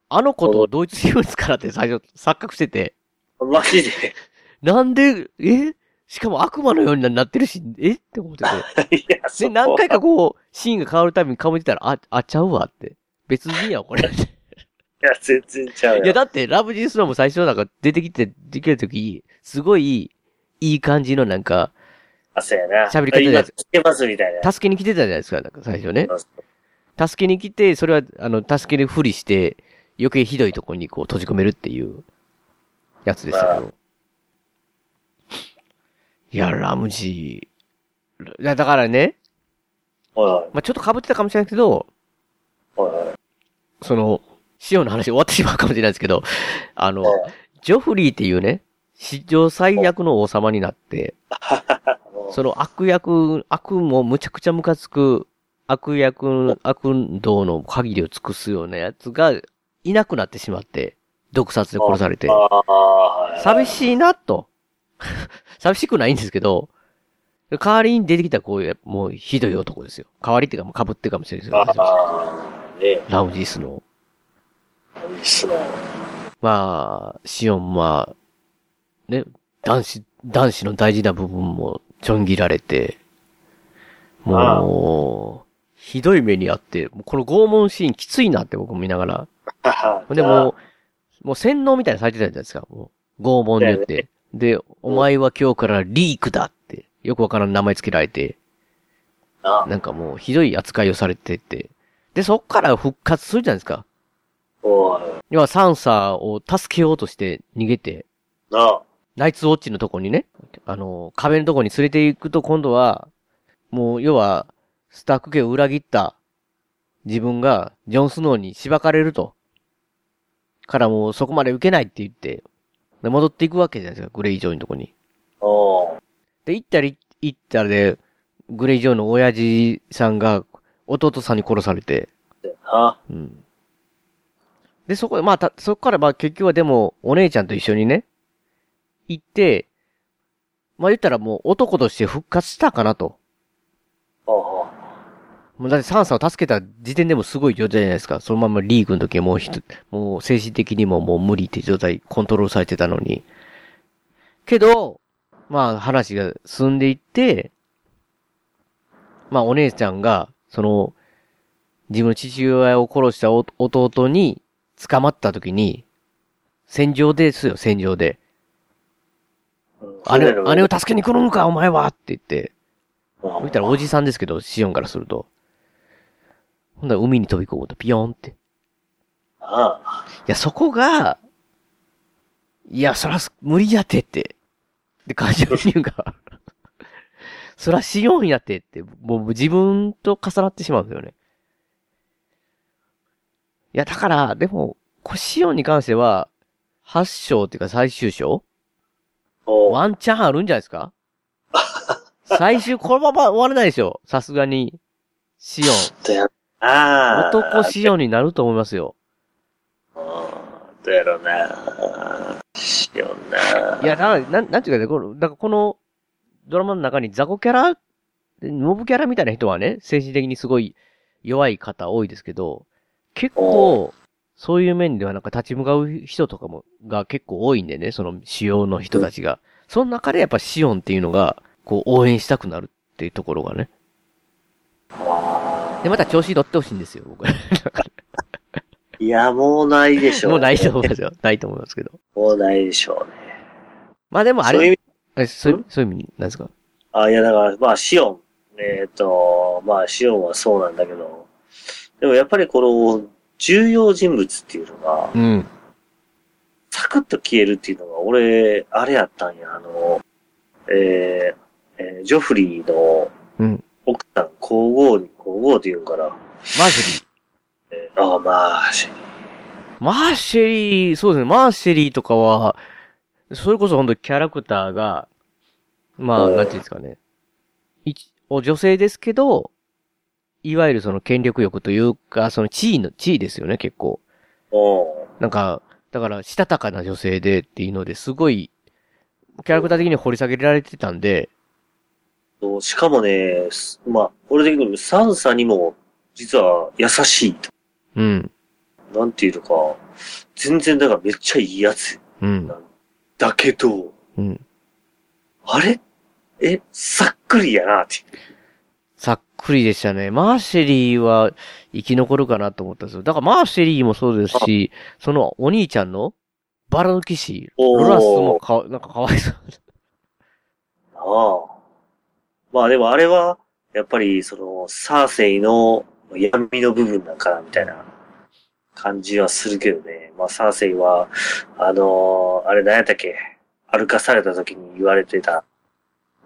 あの子と同一人物からって最初、錯覚してて、マジで？なんで、え？しかも悪魔のようになってるし、え？って思ってて。(laughs) いや、そで、こ何回かこう、シーンが変わるたびに顔見てたら、あ、あちゃうわって。別人や、これ。(laughs) いや、全然ちゃうよ。いや、だって、ラブジースノーも最初なんか出てきて、できるとき、すごい、いい感じのなんか、あ、そうやな。喋り方の今やつ聞けますみたいな。助けに来てたじゃないですか、なんか最初ね。助けに来て、それは、あの、助けるふりして、余計ひどいところにこう閉じ込めるっていう、やつでしたけど。いや、ラムジー。いや、だからね、はまあ、ちょっと被ってたかもしれないけど、いはい。はいその、シオンの話終わってしまうかもしれないですけど、あの、はいジョフリーっていうね、史上最悪の王様になって、その悪役、悪もむちゃくちゃムカつく、悪役、悪道の限りを尽くすようなやつがいなくなってしまって、毒殺で殺されてあ、あ、はい。寂しいなと。(laughs) 寂しくないんですけど、代わりに出てきたこういう、もうひどい男ですよ。代わりっていうかもう被ってるかもしれないですよ。ああ、ねラウジースの。いいっすね。まあ、シオンまあ、ね、男子、男子の大事な部分もちょん切られて、もう、ひどい目にあって、この拷問シーンきついなって僕も見ながら。はでも、もう洗脳みたいなのされてたじゃないですか。もう拷問によって。で、お前は今日からリークだって、よくわからん名前つけられて、な、なんかもうひどい扱いをされてて。で、そっから復活するじゃないですか。要はサンサーを助けようとして逃げて、な、ナイツウォッチのとこにね、あの、壁のとこに連れて行くと今度は、もう要は、スターク家を裏切った自分がジョン・スノーにしばかれると。からもうそこまで受けないって言って、で戻っていくわけじゃないですか、グレイ・ジョーのとこに。で、行ったり行ったらで、グレイ・ジョーの親父さんが弟さんに殺されて、な、うん。で、そこで、まあ、た、そこからまあ結局はでも、お姉ちゃんと一緒にね、行って、まあ言ったらもう男として復活したかなと。もうだってサンサを助けた時点でもすごい状態じゃないですか。そのままリーグの時はもうひと、もう精神的にももう無理って状態、コントロールされてたのに。けど、まあ話が進んでいって、まあお姉ちゃんが、その、自分の父親を殺したお弟に捕まった時に、戦場ですよ、戦場で。うん姉姉を助けに来るのか、お前はって言って、うん見たらおじさんですけど、シオンからすると。ほんなら海に飛び込むとピヨンって。いああ。や、そこが、いや、そらす、無理やってって。で、感情移入が、(laughs) そらしようんやってって、もう自分と重なってしまうんですよね。いや、だから、でも、これシオンに関しては、8章っていうか最終章ワンチャンあるんじゃないですか？(laughs) 最終、このまま終わらないでしょさすがに。シどうやああ。男シオンになると思いますよ。うんどうやろうな。しような。いや、だから、なん、なんていうかね、この、だからこのドラマの中に雑魚キャラ、モブキャラみたいな人はね、精神的にすごい弱い方多いですけど、結構、そういう面ではなんか立ち向かう人とかも、が結構多いんでね、その主要の人たちが。その中でやっぱシオンっていうのが、こう応援したくなるっていうところがね。で、また調子に乗ってほしいんですよ、僕。(laughs) いや、もうないでしょう、もうないと思いますよ。ないと思いますけど。もうないでしょうね。まあでもあそういう意れ、味えそういう、そういう意味、なんですか？あ、いや、だから、まあ、シオン。えっ、と、まあ、シオンはそうなんだけど、でもやっぱりこの、重要人物っていうのが、うん。サクッと消えるっていうのが、俺、あれやったんや、あの、えーえージョフリーのうん。奥さん、皇后に、皇后って言うんかな。マーシェリー。えーああ、まあ、しマーシェリー、そうですね、マーシェリーとかは、それこそ本当にキャラクターが、まあ、うんなんていうんですかね。一、お女性ですけど、いわゆるその権力欲というか、その地位の、地位ですよね、結構。おなんか、だから、したたかな女性でっていうので、すごい、キャラクター的に掘り下げられてたんで、ーしかもね、すまあ、俺的にサンサにも、実は優しいと。うん、なんていうのか、全然だからめっちゃいいやつ。うん、だけど、うん。あれ？え、さっくりやなって。さっくりでしたね。マーシェリーは生き残るかなと思ったんですよ。だからマーシェリーもそうですし、そのお兄ちゃんのバラの騎士、ロラスもか、なんかかわいそう。ああ。まあでもあれは、やっぱりその、サーセイの闇の部分なんかな、みたいな感じはするけどね。まあサーセイは、あのーあれ何やったっけ？歩かされた時に言われてた、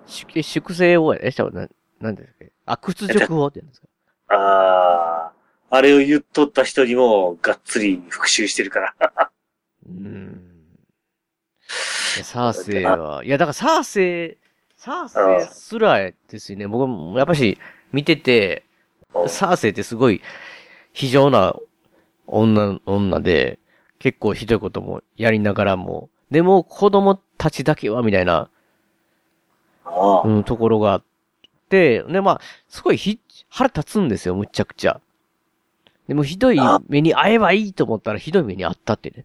粛粛清をや、え、ちゃう、な、なんですか？あ、屈辱をって言うんですか？ああ、あれを言っとった人にも、がっつり復讐してるから。うーん。サーセイは、いや、だからサーセイ、サーセイすらですよね。僕も、やっぱし、見てて、サーセイってすごい、非常な女、女で、結構ひどいこともやりながらも、でも子供たちだけは、みたいな、ああ、うん、ところがあって、で、まあ、すごいひ、腹立つんですよ、むちゃくちゃ。でもひどい目に遭えばいいと思ったらひどい目に遭ったってね。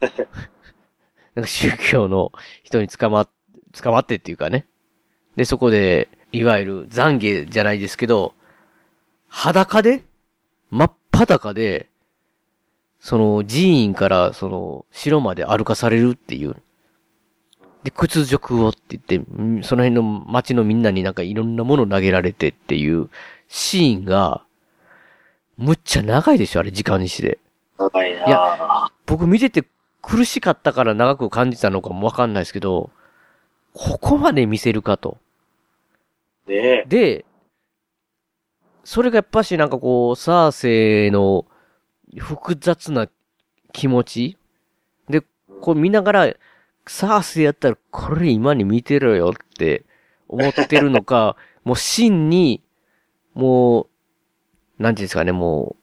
(laughs) なんか宗教の人に捕まっ、捕まってっていうかね。で、そこで、いわゆる懺悔じゃないですけど、裸で真っ裸で、その寺院からその城まで歩かされるっていう。で、屈辱をって言って、うんその辺の街のみんなになんかいろんなもの投げられてっていうシーンが、むっちゃ長いでしょあれ時間にして。長いな。いや僕見てて苦しかったから長く感じたのかもわかんないですけど、ここまで見せるかと。ねえ。で、それがやっぱしなんかこう、サーセイの複雑な気持ちで、こう見ながら、サーセイやったらこれ今に見てろよって思ってるのか、(laughs) もう真に、もう、なんていうんですかね、も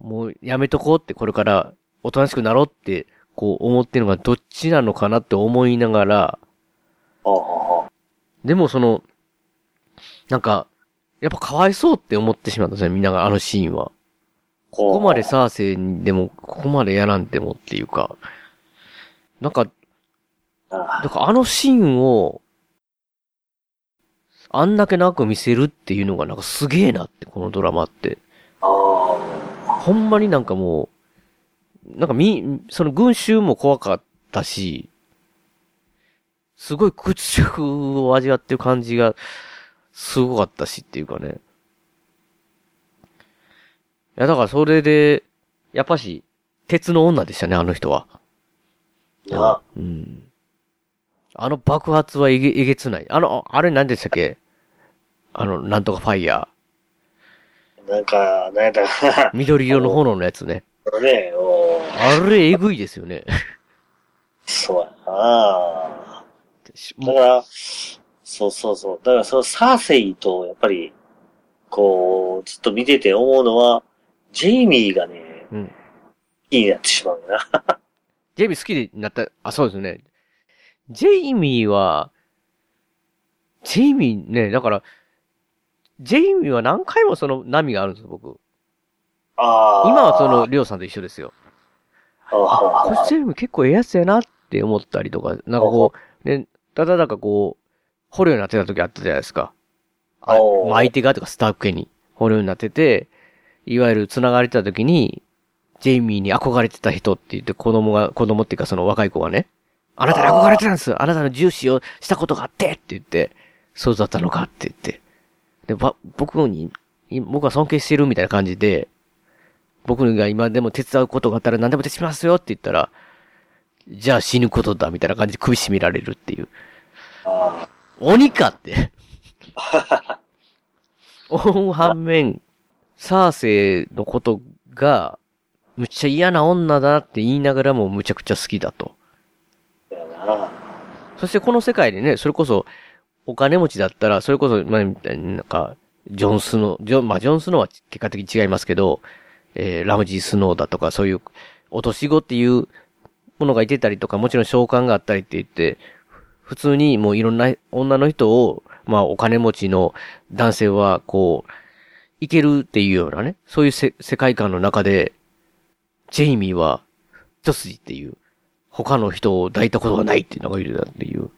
う、もうやめとこうってこれからおとなしくなろうって、こう思ってるのがどっちなのかなって思いながら、でもその、なんか、やっぱかわいそうって思ってしまったんですね、みんながあのシーンは。ここまでサーセイにでも、ここまでやらんでもっていうか、なんか、あだからあのシーンを、あんだけ長く見せるっていうのがなんかすげえなって、このドラマって。あ、ほんまになんかもう、なんかみ、その群衆も怖かったし、すごい屈辱を味わってる感じが、すごかったしっていうかね。や、だからそれで、やっぱし、鉄の女でしたね、あの人は。なうん。あの爆発はえげ、えげつない。あの、あれ何でしたっけ？あの、なんとかファイヤなんか、なんやったかー。緑色の炎のやつね。な。ね、おあれ、えぐいですよね。そうやなだから、そうそうそう。だからそのサーセイと、やっぱり、こう、ずっと見てて思うのは、ジェイミーがね、うん。いいになってしまうよな。(laughs) ジェイミー好きになった、あ、そうですね。ジェイミーは、ジェイミーね、だから、ジェイミーは何回もその波があるんですよ、僕。ああ。今はその、りょうさんと一緒ですよ。ああ、これジェイミー結構ええやつやなって思ったりとか、なんかこう、ね、ただなんかこう、掘るようになってた時あったじゃないですか。ああ相手がとかスタッフ家に掘るようになってて、いわゆる繋がれてた時に、ジェイミーに憧れてた人って言って子供が、子供っていうかその若い子がね、あなたに憧れてたんですあなたの重視をしたことがあってって言って、そうだったのかって言って。で、ば、僕に、い僕は尊敬してるみたいな感じで、僕が今でも手伝うことがあったら何でも手伝いますよって言ったら、じゃあ死ぬことだみたいな感じで首絞められるっていう。あ鬼かって。思う反面、サーセイのことが、むっちゃ嫌な女だって言いながらもむちゃくちゃ好きだと。あ、やな。そしてこの世界でね、それこそ、お金持ちだったら、それこそ、まあ、みたいになんか、ジョンスノー、ジョン、まあ、ジョンスノーは結果的に違いますけど、えー、ラムジースノーだとか、そういう、落とし子っていうものがいてたりとか、もちろん召喚があったりって言って、普通にもういろんな女の人を、まあ、お金持ちの男性は、こう、いけるっていうようなね、そういうせ世界観の中で、ジェイミーは、一筋っていう、他の人を抱いたことがないっていうのがいるだっていう。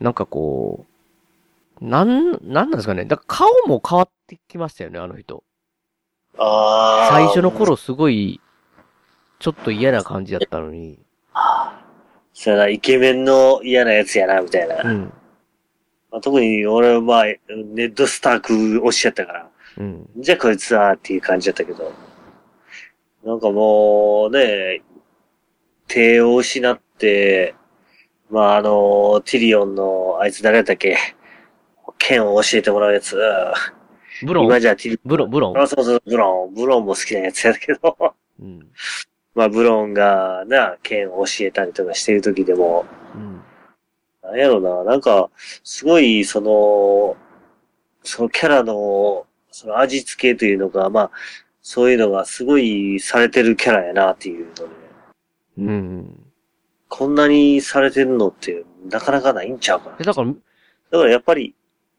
なんかこう、なん、なんなんですかね。だから顔も変わってきましたよね、あの人。ああ。最初の頃すごい、ちょっと嫌な感じだったのに。そうやな、イケメンの嫌なやつやな、みたいな。うん。まあ、特に俺はまあ、ネッドスターク推しやったから、うん。じゃあこいつはっていう感じだったけど、なんかもうね、手を失って、まああの、ティリオンの、あいつ誰だったっけ？剣を教えてもらうやつ。ブロン？今じゃティリブロン、ブロン？あ、そうそう、ブロン。ブロンも好きなやつやけど、うん。まあブロンがな、剣を教えたりとかしてる時でも、うん。なんやろな、なんか、すごい、その、そのキャラの、その味付けというのが、まあ、そういうのがすごいされてるキャラやなっていうので、うん。こんなにされてるのってなかなかないんちゃうかな。で、だから、だからやっぱり、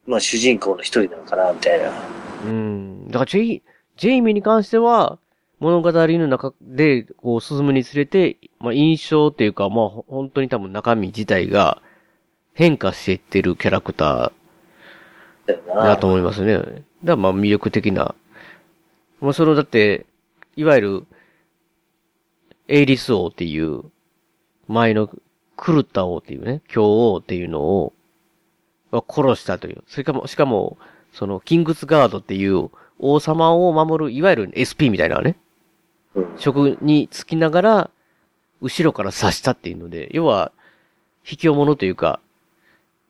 まあ主人公の一人なのかな、みたいな。うん。だからジェイ、ジェイミーに関しては、物語の中で、こう、進むにつれて、まあ、印象っていうか、まあ、ほ本当に多分中身自体が変化していってるキャラクターな。だと思いますね。だからまあ、魅力的な。まあ、その、だって、いわゆる、エイリス王っていう、前のクルッタ王っていうね、教王っていうのを、は殺したという。それかも、しかも、その、キングスガードっていう、王様を守る、いわゆる SP みたいなね、うん。職につきながら、後ろから刺したっていうので、要は、卑怯者というか、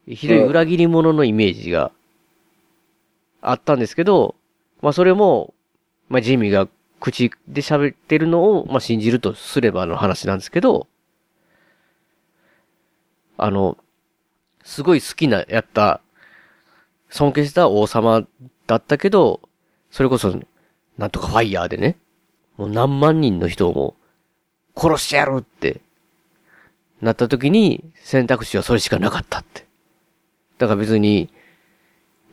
ひどい裏切り者のイメージがあったんですけど、まあそれも、まあジミーが口で喋ってるのを、まあ信じるとすればの話なんですけど、あの、すごい好きな、やった、尊敬した王様だったけど、それこそ、なんとかファイヤーでね、もう何万人の人をも殺してやるって、なった時に選択肢はそれしかなかったって。だから別に、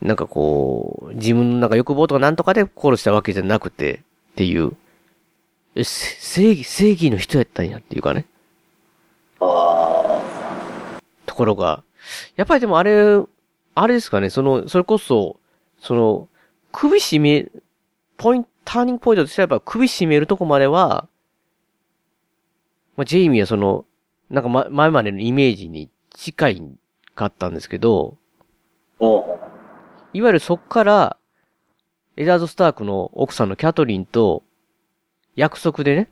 なんかこう、自分のなんか欲望とかなんとかで殺したわけじゃなくて、っていう、正義、正義の人やったんやっていうかね、ところが、やっぱりでもあれ、あれですかね、その、それこそ、その、首絞め、ポイント、ターニングポイントとしてはやっぱ首絞めるとこまでは、まあ、ジェイミーはその、なんか、ま、前までのイメージに近いかったんですけど、いわゆるそっから、エダード・スタークの奥さんのキャトリンと、約束でね、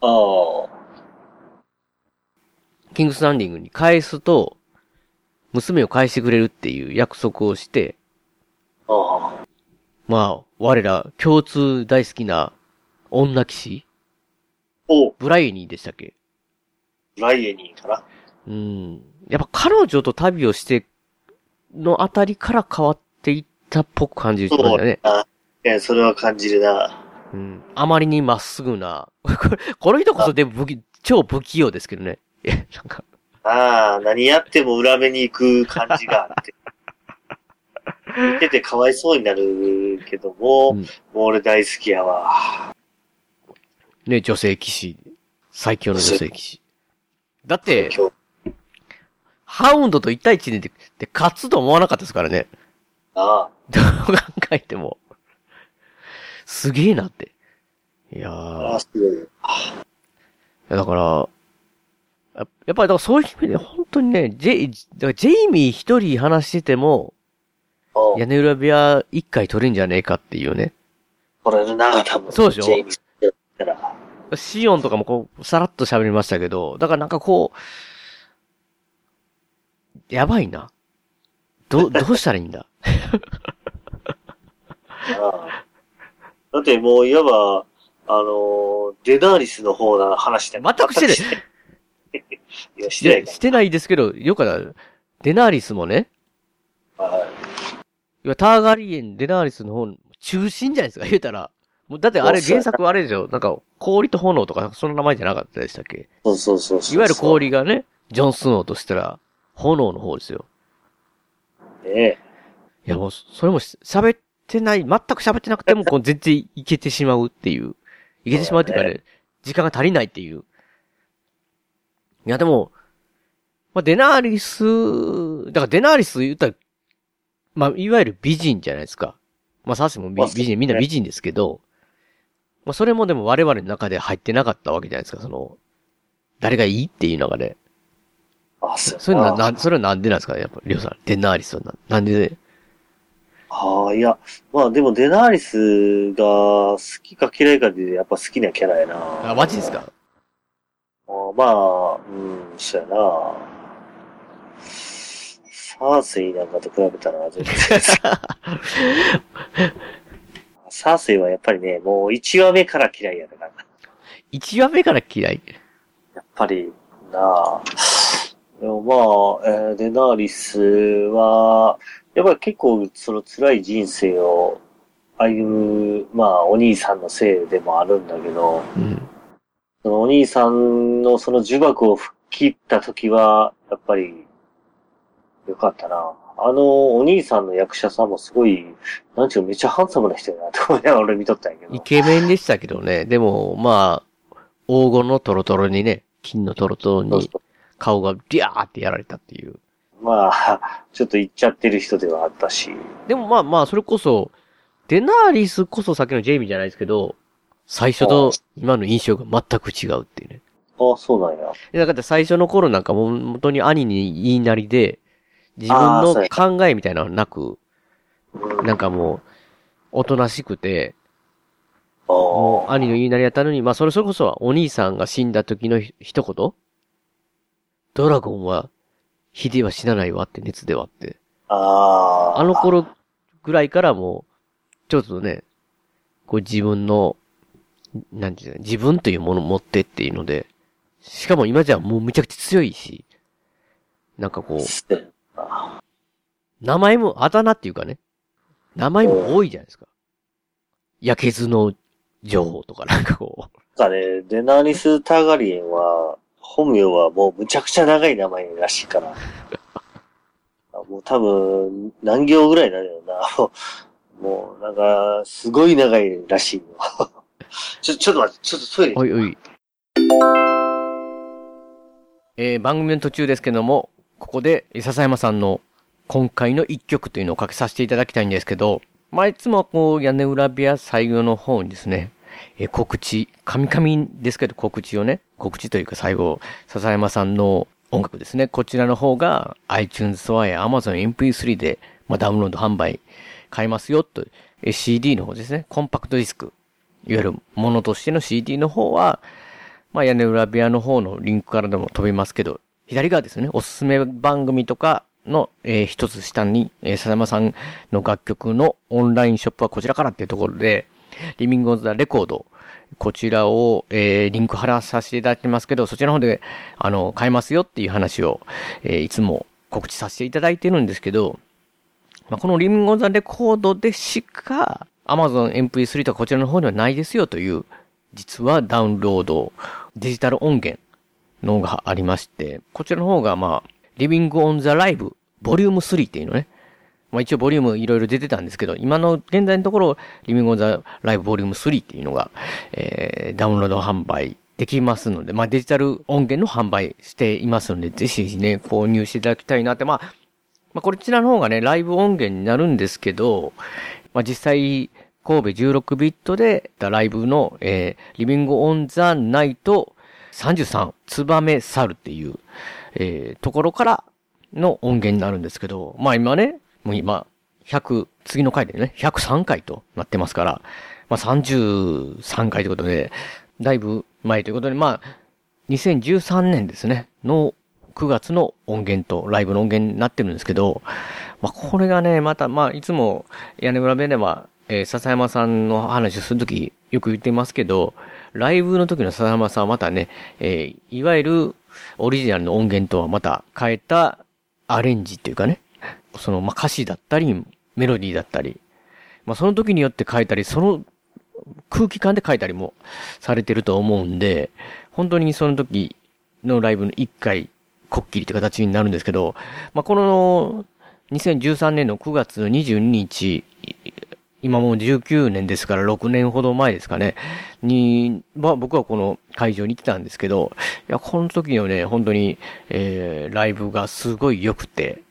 ああ。キングスランディングに返すと、娘を返してくれるっていう約束をして、ああ。まあ、我ら共通大好きな女騎士？お、ブライエニーでしたっけ？ライエニーかな。うん。やっぱ彼女と旅をしてのあたりから変わっていったっぽく感じるそうだね。だな。いや、それは感じるな。うん。あまりにまっすぐな。これ、この人こそでも不器、超不器用ですけどね。え、なんか、ああ、何やっても裏目に行く感じがあって。見ててかわいそうになるけども、うんもう俺大好きやわ。ね、女性騎士。最強の女性騎士。だって、ハウンドと1対1で、で、勝つと思わなかったですからね。あどう考えても。すげえなって。いやあ、ーああ、すごい。だから、ややっぱりだからそういう意味で本当にね、ジェジェイミー一人話してても、あ屋根裏部屋一回取れんじゃねえかっていうね。これな、多分。そうでしょ？シオンとかもこう、さらっと喋りましたけど、だからなんかこう、やばいな。ど、(laughs) どうしたらいいんだ？だってもう、いわば、あのーデナーリスの方の話だ全くしてないない。(laughs) いや、してないかでしてないですけど、よくだ、デナーリスもね、ら。はいターガリエン、デナーリスの方、中心じゃないですか、(laughs) 言うたら。もうだってあれ原作あれでしょ？なんか、氷と炎とか、その名前じゃなかったでしたっけ？そうそうそうそう。いわゆる氷がね、ジョン・スノーとしたら、炎の方ですよ。ねいや、もう、それもし喋ってない、全く喋ってなくても、(laughs) こう、全然いけてしまうっていう。いけてしまうっていうかそうね、時間が足りないっていう。いや、でも、まあ、デナーリス、だからデナーリス言ったら、まあ、いわゆる美人じゃないですか。まあ、サーシも美人、みんな美人ですけど、まあ、それもでも我々の中で入ってなかったわけじゃないですか、その、誰がいいっていう中で。あ、そうそれな、やな。な、それはなんでなんですか？やっぱ、りょうさん。デナーリスはな、なんで、ああ、いや、まあでもデナーリスが好きか嫌いかでやっぱ好きなキャラやな。あ、マジですか？あーまあ、うん、そうやな。サーセイなんかと比べたら全然。(laughs) サーセイはやっぱりね、もう1話目から嫌いやだから。1話目から嫌い？やっぱりなあ。でもまあ、えーデナーリスは、やっぱり結構その辛い人生を歩む、まあお兄さんのせいでもあるんだけど、うん。そのお兄さんのその呪縛を吹っ切った時は、やっぱり、よかったな。あの、お兄さんの役者さんもすごい、なんちゅうのめっちゃハンサムな人やなと思いながら俺見とったんやけど。イケメンでしたけどね。でも、まあ、黄金のトロトロにね、金のトロトロに顔がビャーってやられたっていう。うまあ、ちょっと言っちゃってる人ではあったし。でもまあまあ、それこそ、デナーリスこそさっきのジェイミーじゃないですけど、最初と今の印象が全く違うっていうね。ああ、そうなんや。でだから最初の頃なんかもう本当に兄に言いなりで、自分の考えみたいなのなく、うん、なんかもう、おとなしくて、あもうあ兄の言いなりやったのに、まあそれそれこそはお兄さんが死んだ時のひ一言？ドラゴンは、火では死なないわって熱ではって。あの頃ぐらいからもう、ちょっとね、こう自分の、なんていうの、自分というものを持ってっていうので、しかも今じゃもうめちゃくちゃ強いし、なんかこう名前も、あだ名っていうかね、名前も多いじゃないですか。やけずの情報とかなんかこう。なんかね、デナーリス・ターガリエンは、本名はもうむちゃくちゃ長い名前らしいから。あもう多分、何行ぐらいになるよな。もうもう、なんか、すごい長いらしいよ。(laughs) ちょ、ちょっと待って、ちょっとトイレ。おいおい。えー番組の途中ですけども、ここで笹山さんの今回の一曲というのをかけさせていただきたいんですけど、まあ、いつもこう、屋根裏部屋最後の方にですね、え告知、神々ですけど告知をね、告知というか最後、笹山さんの音楽ですね、こちらの方が iTunes Store や Amazon MP3 で、まあ、ダウンロード販売買えますよとえ CD の方ですね、コンパクトディスク、いわゆるものとしての CD の方は、まあ、屋根裏部屋の方のリンクからでも飛びますけど、左側ですね、おすすめ番組とかの、えー一つ下に、えー、笹山さんの楽曲のオンラインショップはこちらからっていうところで、リビングオンザレコード、こちらを、えーリンク貼らさせていただきますけど、そちらの方で、あの、買えますよっていう話を、えーいつも告知させていただいてるんですけど、まあ、このリビングオンザレコードでしか、Amazon MP3 とかこちらの方にはないですよという、実はダウンロード、デジタル音源のがありまして、こちらの方がまあ、リビングオンザライブ、ボリューム3っていうのね。まあ一応ボリュームいろいろ出てたんですけど、今の現在のところ、リビングオンザライブボリューム3っていうのが、えー、ダウンロード販売できますので、まあデジタル音源の販売していますので、ぜひね、購入していただきたいなって、まあ、まあこちらの方がね、ライブ音源になるんですけど、まあ実際、神戸16ビットで、ライブの、えー、リビングオンザナイト33、ツバメ猿っていう、えー、ところからの音源になるんですけど、まあ今ね、もう今、100、次の回でね、103回となってますから、まあ33回ということで、だいぶ前ということで、まあ、2013年ですね、の9月の音源とライブの音源になってるんですけど、まあこれがね、また、まあいつも屋根裏部では、えー笹山さんの話をするときよく言ってますけど、ライブの時の笹山さんはまたね、えーいわゆるオリジナルの音源とはまた変えたアレンジっていうかね、その、ま、歌詞だったり、メロディーだったり、まあ、その時によって変えたり、その空気感で変えたりもされてると思うんで、本当にその時のライブの一回、こっきりって形になるんですけど、まあ、この2013年の9月22日、今もう19年ですから6年ほど前ですかね、に、まあ僕はこの会場に来たんですけど、いや、この時のね、本当に、えー、ライブがすごい良くて、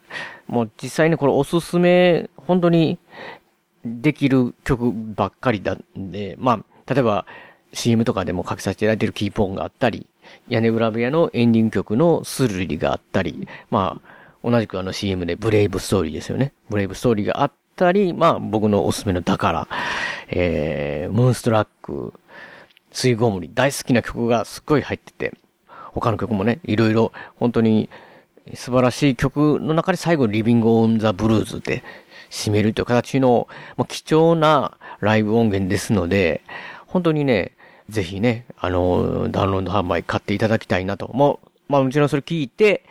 もう実際にこれおすすめ、本当にできる曲ばっかりだんで、まあ、例えば CM とかでも書きさせていただいてるキーポンがあったり、屋根裏部屋のエンディング曲のスルリがあったり、まあ、同じくあの CM でブレイブストーリーですよね。ブレイブストーリーがあったり、まあ僕のおすすめのだから、えー、ムーンストラック、水ゴムリ大好きな曲がすっごい入ってて、他の曲もね、いろいろ本当に素晴らしい曲の中で最後リビングオンザブルーズで締めるという形の、まあ、貴重なライブ音源ですので、本当にね、ぜひね、あの、ダウンロード販売買っていただきたいなと。もう、まあもちろんそれ聞いて、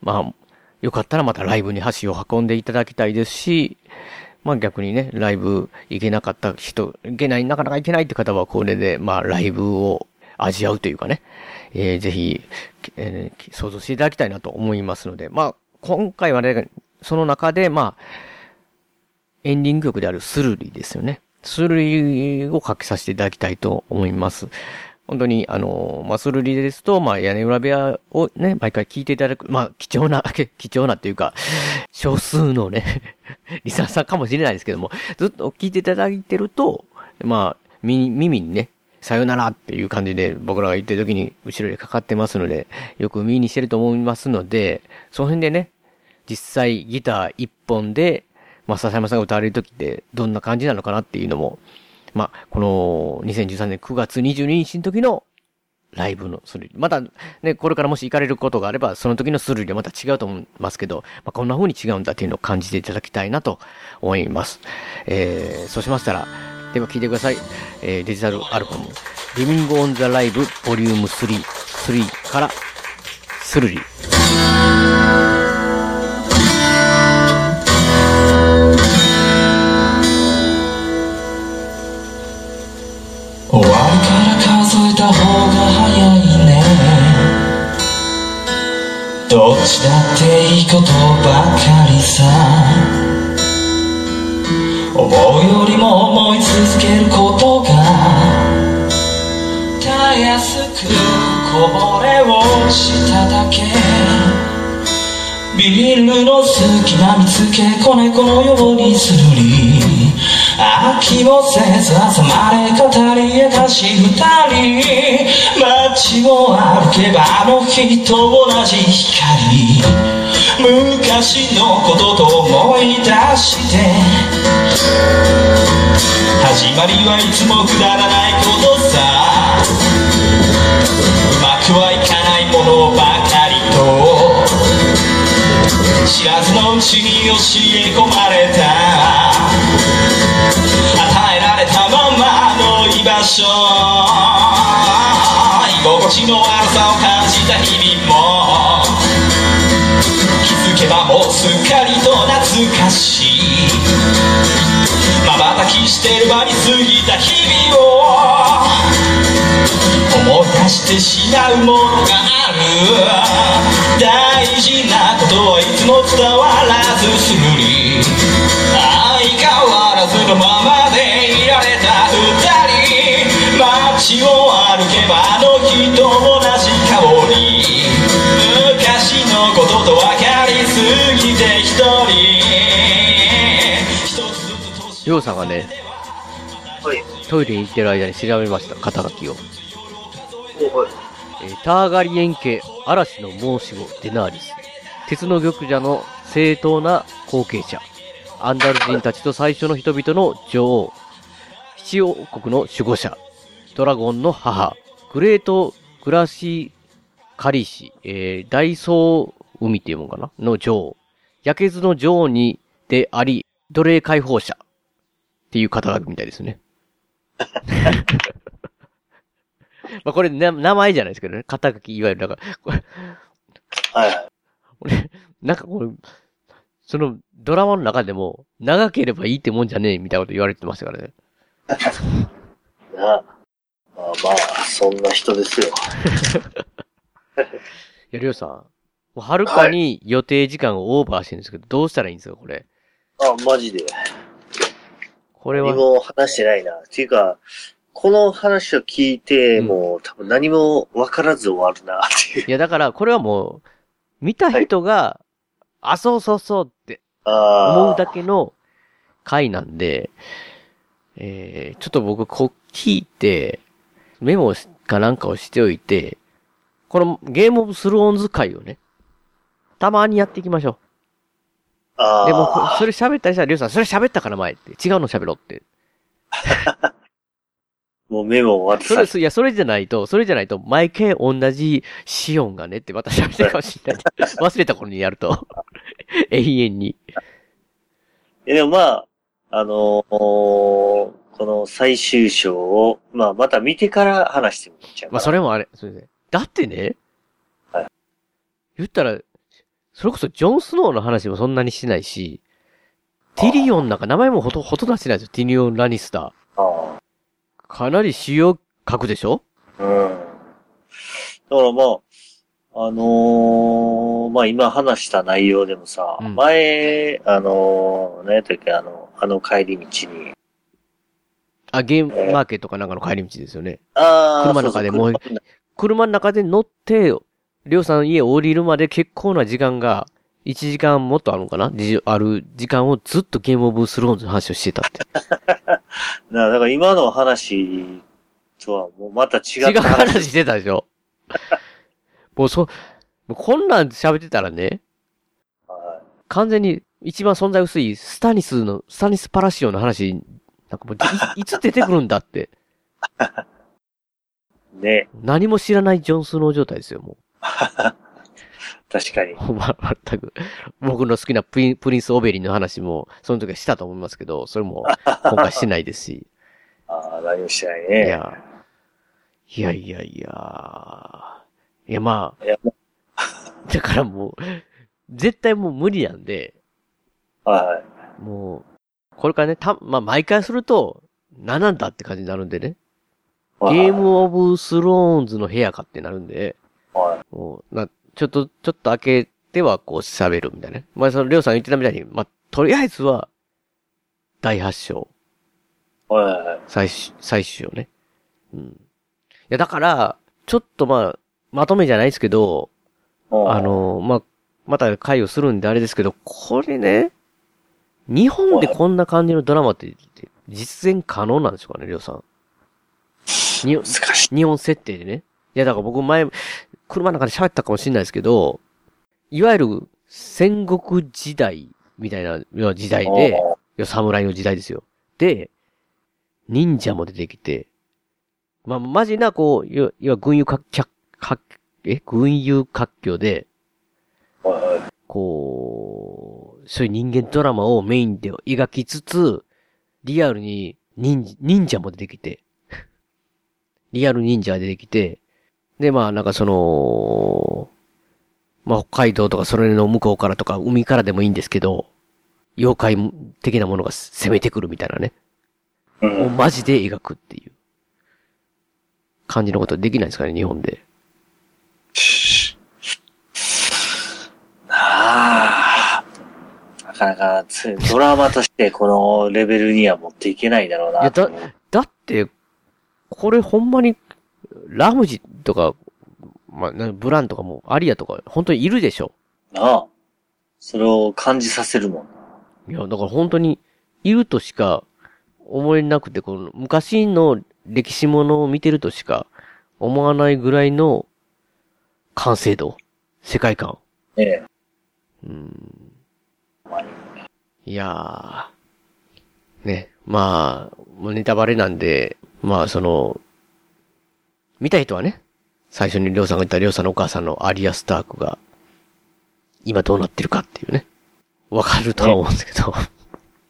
まあ、よかったらまたライブに箸を運んでいただきたいですし、まあ逆にね、ライブ行けなかった人、行けない、なかなか行けないって方はこれで、まあライブを味わうというかね、えーぜひ、えー想像していただきたいなと思いますので、まあ今回はね、その中で、まあ、エンディング曲であるスルリですよね。スルリを書きさせていただきたいと思います。本当に、あの、まあ、スルリですと、まあ、屋根裏部屋をね、毎回聞いていただく、まあ、貴重な、(laughs) 貴重なっていうか、少数のね、(laughs) リサさんかもしれないですけども、ずっと聞いていただいてると、まあ、耳耳にね、さよならっていう感じで僕らが言ってる時に後ろでかかってますので、よく耳にしてると思いますので、その辺でね、実際ギター一本で、まあ、笹山さんが歌われる時ってどんな感じなのかなっていうのも、まあ、この2013年9月22日の時のライブのスルリ。またね、これからもし行かれることがあれば、その時のスルリはまた違うと思いますけど、まあ、こんな風に違うんだっていうのを感じていただきたいなと思います。えー、そうしましたら、では聞いてください。えー、デジタルアルバム、Living on the Live Volume 3、3から、スルリ。数えた方が早いね。どっちだっていいことばかりさ。思うよりも思い続けることがたやすくこぼれ落ちただけ。ビールの隙間見つけ子猫のようにするり飽きもせず朝まで語り明かし二人街を歩けばあの日と同じ光昔のことと思い出して。始まりはいつもくだらないことさ。うまくはいかないものばかりと。知らずのうちに教え込まれた。地の悪さを感じた日々も気づけばもうすっかりと懐かしい瞬きしてる間に過ぎた日々を思い出してしまうものがある。大事なことはいつも伝わらずすぐに。相変わらずのままでいられた二人街を歩けばあの日と同じ香り昔のことと分かりすぎて一人一つずつ年りょうさんがね、はい。トイレに行ってる間に調べました、肩書きを。おはい。えーターガリエン家嵐の申し子デナーリス。鉄の玉座の正当な後継者。アンダル人たちと最初の人々の女王。七王国の守護者。ドラゴンの母。グレート・グラシカリシ。えー、大層海っていうもんかな？の女王。焼けずの女王にであり、奴隷解放者。っていう肩書きみたいですね。(laughs) まあこれ、な名前じゃないですけどね。肩書き、いわゆる、なんか、これ、はいはい。俺、なんかこれ、そのドラマの中でも、長ければいいってもんじゃねえ、みたいなこと言われてましたからね。(laughs) なあ。まあまあ、そんな人ですよ。(laughs) いや、りょうさん、もうはるかに予定時間をオーバーしてるんですけど、どうしたらいいんですか、これ？あ、マジで。これは、何も話してないな。っていうか、この話を聞いて、うんもう多分何も分からず終わるな、っていう。いや、だから、これはもう、見た人が、あ、そうそうそうって。思うだけの回なんで、えー、ちょっと僕、こう聞いて、メモかなんかをしておいて、このゲームオブスローンズ会をね、たまにやっていきましょあう。でも。それ喋ったりしたら、りょうさん、それ喋ったから前って、違うの喋ろうって。(laughs) もうメモ終わってそれ、いや、それじゃないと、それじゃないと、毎回同じシオンがねってまた喋ってるかもしれない。(laughs) 忘れた頃にやると。永遠に。いやでもまあ、あのーこの最終章を、まあまた見てから話してみちゃう。まあ、それもあれ、それで。だってね、はい言ったら、それこそジョン・スノーの話もそんなにしてないし、ティリオンなんか名前もほと、ほとんど出してないですよ。ティリオン・ラニスター。あかなり主要格でしょ？あ。うん。だからまあ、あのーまあ今話した内容でもさ、うん前、あのー、何やったっけ、あの、あの帰り道に、あ、ゲームマーケットかなんかの帰り道ですよね。ああ、車の中でもう車の中で。乗って、りょうさん家降りるまで結構な時間が、1時間もっとあるのかな？じある時間をずっとゲームオブスローンズの話をしてたって。(laughs) なだから今の話とはもうまた違違うった話。してたでしょ。もうそ、もうこんなん喋ってたらね、は完全に一番存在薄いスタニスの、スタニスパラシオの話、なんかもうい、いつ出てくるんだって。い (laughs) ね、何も知らないジョン・スノー状態ですよ、も (laughs) 確かに。う。(laughs) まあ、全く。僕の好きなプリンプリンス・オベリンの話も、その時はしたと思いますけど、それも今回してないですし。ああ、何もしてないいね。や、いやいやいや、いやまあ、いや、だからもう、絶対もう無理なんで、はい。もう、これからね、た、まあ、毎回すると、何なんだって感じになるんでね。ゲームオブスローンズの部屋かってなるんで、はもう、な、ちょっと、ちょっと開けてはこう喋るみたいなね。まあ、その、りょうさん言ってたみたいに、まあ、とりあえずは、第8章、い。はい。最終、最終章ね。うん。いや、だから、ちょっとまあ、まとめじゃないですけど、はい。あの、まあ、また会をするんであれですけど、これね、日本でこんな感じのドラマって、実現可能なんでしょうかね、りょうさん。に難しい。日本設定でね。いや、だから僕前、車の中で喋ったかもしれないですけど、いわゆる戦国時代みたいな時代で、侍の時代ですよ。で、忍者も出てきて、まあ、マジな、こう、いわ、いわ、軍友か、か、か、え？軍友割拠で。こう、そういう人間ドラマをメインで描きつつ、リアルに忍忍者も出てきて、(laughs) リアル忍者が出てきて、で、まあなんかその、まあ北海道とかそれの向こうからとか海からでもいいんですけど、妖怪的なものが攻めてくるみたいなね。うんもうマジで描くっていう感じのことできないですかね、日本で。(laughs) ああ。なかなかつ、ドラマとしてこのレベルには持っていけないだろういや、だだって、これほんまに、ラムジとか、まあ、なブランとかも、アリアとか、本当にいるでしょ。なあ。それを感じさせるもんな。いや、だから本当に、いるとしか思えなくて、この昔の歴史ものを見てるとしか思わないぐらいの完成度、世界観。ええ。うん。いやー。ね。まあ、ネタバレなんで、まあその、見たい人はね、最初にりょうさんが言ったりょうさんのお母さんのアリア・スタークが、今どうなってるかっていうね。わかるとは思うんですけど。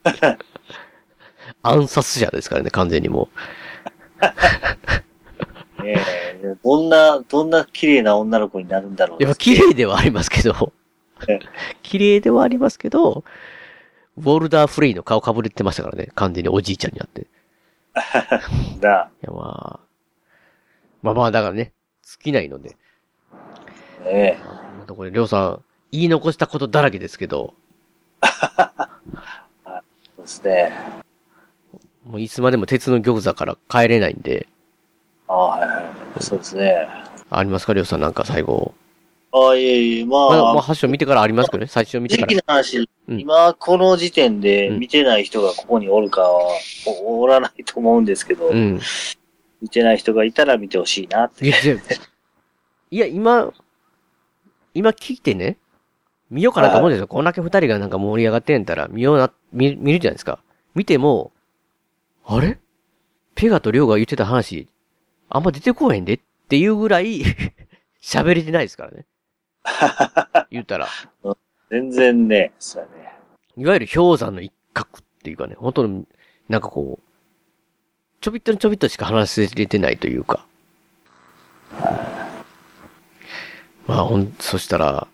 (laughs) 暗殺者ですからね、完全にも (laughs) ええどんな、どんな綺麗な女の子になるんだろうう。やっぱ綺麗ではありますけどえ、(laughs) 綺麗ではありますけど、ウォルダー・フレイの顔かぶれてましたからね、完全におじいちゃんになって。(laughs) いだ。や、まあ。まあまあ、だからね、尽きないので。ええまたこれ、りょうさん、言い残したことだらけですけど、(laughs) そうですね。もういつまでも鉄の玉座から帰れないんで、ああ、はいはい。そうですね。ありますか？りょうさんなんか最後。ああ、いえいえ、ままあ、まあ、あ、発祥見てからありますけどね、最初見て正から直。な話、うん今この時点でうん見てない人がここにおるかは、おおらないと思うんですけど、うん。見てない人がいたら見てほしいなって。いや、いやいや、今、今聞いてね、見ようかなと思うんですよ。こんだけ二人がなんか盛り上がってんたら、見ような、見、見るじゃないですか。見ても、あれ？ペガとリョウが言ってた話、あんま出てこへんでっていうぐらい、(laughs) 喋れてないですからね。言ったら。全然ね、そうやね。いわゆる氷山の一角っていうかね、本当に、なんかこう、ちょびっとちょびっとしか話せれてないというか。まあ、ほん、そしたら、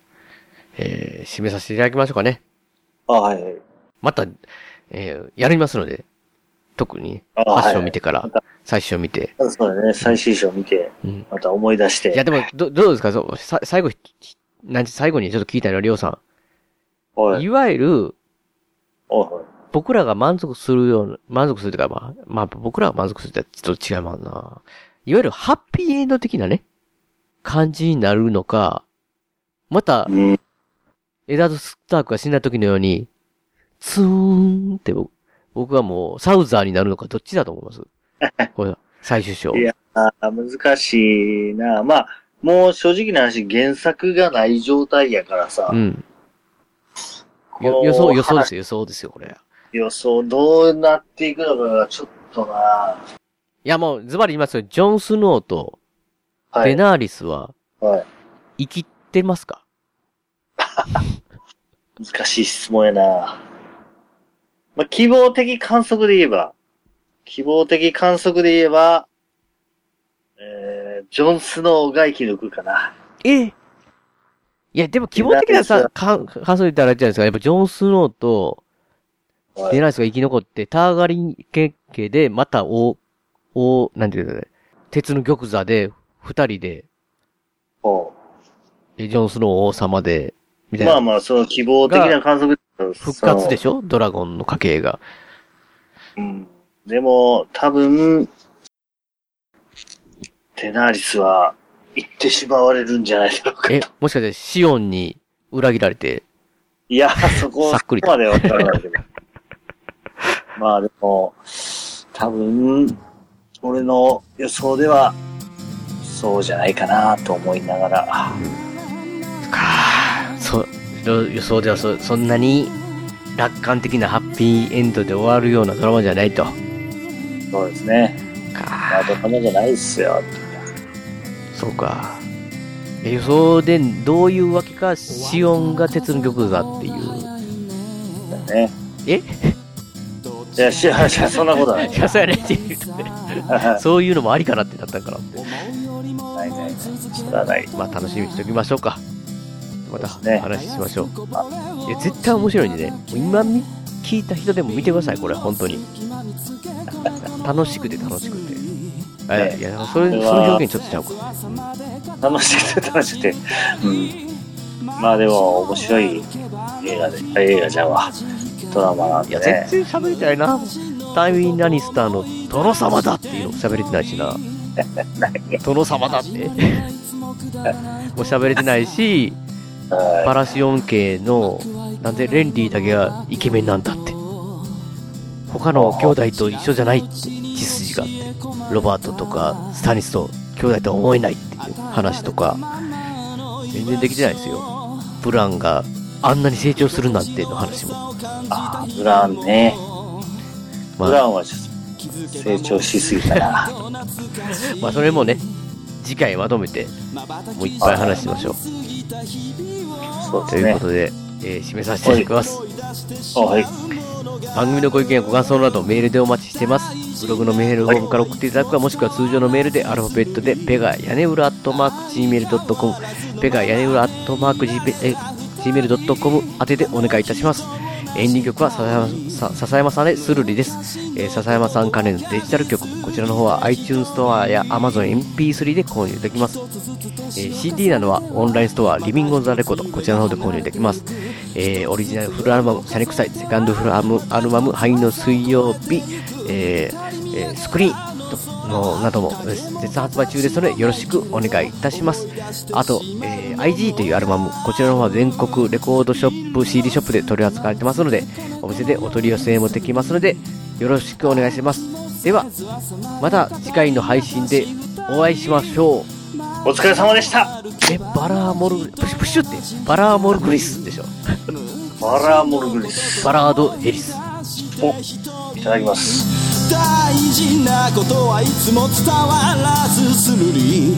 えー、締めさせていただきましょうかね。あはいはい。また、えー、やりますので、特に、あファッションはい見てから、最初見て。そうだね、最終章見て、うん。また思い出して。いや、でも、ど、どうですか？そう、さ、最後、ひなんて最後にちょっと聞いたのは、りょうさん。おい、いわゆる、おい。僕らが満足するような、満足するというか、まあ、まあ、僕らが満足するってちょっと違いますな。いわゆるハッピーエンド的なね、感じになるのか、また、うん。エダード・スタークが死んだ時のように、ツーンって僕僕はもう、サウザーになるのか、どっちだと思います？これ、最終章。いやあ難しいな。まあ、もう正直な話、原作がない状態やからさ。うん。予想、予想ですよ、予想ですよ、これ。予想どうなっていくのかがちょっとな。いや、もう、ズバリ言いますよ。ジョン・スノーと、はい。デナーリスは、はい。生きてますか？(laughs) 難しい質問やな。まあ、希望的観測で言えば、希望的観測で言えば、えー、ジョン・スノーが生き抜くかな。ええいや、でも、希望的なさ、か、感想言ったらあれじゃないですか。やっぱ、ジョン・スノーと、はい。デナーリスが生き残って、ターガリン家家で、また、お、お、なんていうのね、鉄の玉座で、二人で、ほでジョン・スノー王様で、みうたいな。まあまあ、その希望的な観測復活でしょ？ょドラゴンの家系が。うん。でも、多分、テナーリスは、行ってしまわれるんじゃないだろうか。え、もしかして、シオンに裏切られて、いや、そこさっくりとまではわからないけど。(laughs) まあでも、多分、俺の予想では、そうじゃないかなと思いながら。かそう、予想ではそ、そんなに楽観的なハッピーエンドで終わるようなドラマじゃないと。そうですね。まかあ、どこもじゃないっすよ。そうか。え予想でどういうわけか、シオンが鉄の曲だっていう。だね。え？いや、しそんなことはない。(laughs) いや、そうやねって。(laughs) そういうのもありかなってなったんかなって。ないないない。それはない。まあ楽しみにしておきましょうか。また話しましょう。いや、絶対面白いんでね。今み聞いた人でも見てください、これ、本当に。(laughs) 楽しくて楽しくて。あいやいや、それ、その表現ちょっとちゃうか。楽しくて楽しくて。うん。まあでも、面白い映画で、あ映画じゃんわ。ドラマなんいや、でね。全然喋りたいな。タイミン・ラニスターの殿様だっていうの喋れてないしな。(laughs) 殿様だって。(laughs) もう喋れてないし、はパラシオン系の、なんでレンリーだけがイケメンなんだって。他の兄弟と一緒じゃないって、があって。ロバートとかスタニスと兄弟とは思えないっていう話とか、全然できてないですよ。ブランがあんなに成長するなんての話も。い。あーブラウンね。まあ、ブラウンはちょっと成長しすぎたな。(laughs) まあそれもね、次回まとめて、もういっぱい話しましょう。そうですねというこ。とで、えー締めさせていただきます。あはい。番組のご意見やご感想などメールでお待ちしてます。ブログのメールフォームから送っていただくか、もしくは通常のメールでアルファベットで、ペガ屋根裏アットマーク Gmail.com、ペガ屋根裏アットマーク Gmail.com 宛てでお願いいたします。エンディング曲は笹山さんでスルリです。えー笹山さん関連デジタル曲、こちらの方は iTunes ストアや Amazon MP3 で購入できます。えー CD などはオンラインストアリビングオンザレコードこちらの方で購入できます、えーオリジナルフルアルバム「シャネクサイ」セカンドフルアルバムアルバム「灰の水曜日」ええスクリーンのなども絶発売中ですのでよろしくお願いいたしますあと、え IG というアルバムこちらの方は全国レコードショップ CD ショップで取り扱われてますのでお店でお取り寄せもできますのでよろしくお願いしますではまた次回の配信でお会いしましょうお疲れ様でした。え、バラーモル、プシュプシュって、バラーモルグリスでしょ。バラモルグリス。バラードエリス。お、いただきます。大事なことはいつも伝わらずするり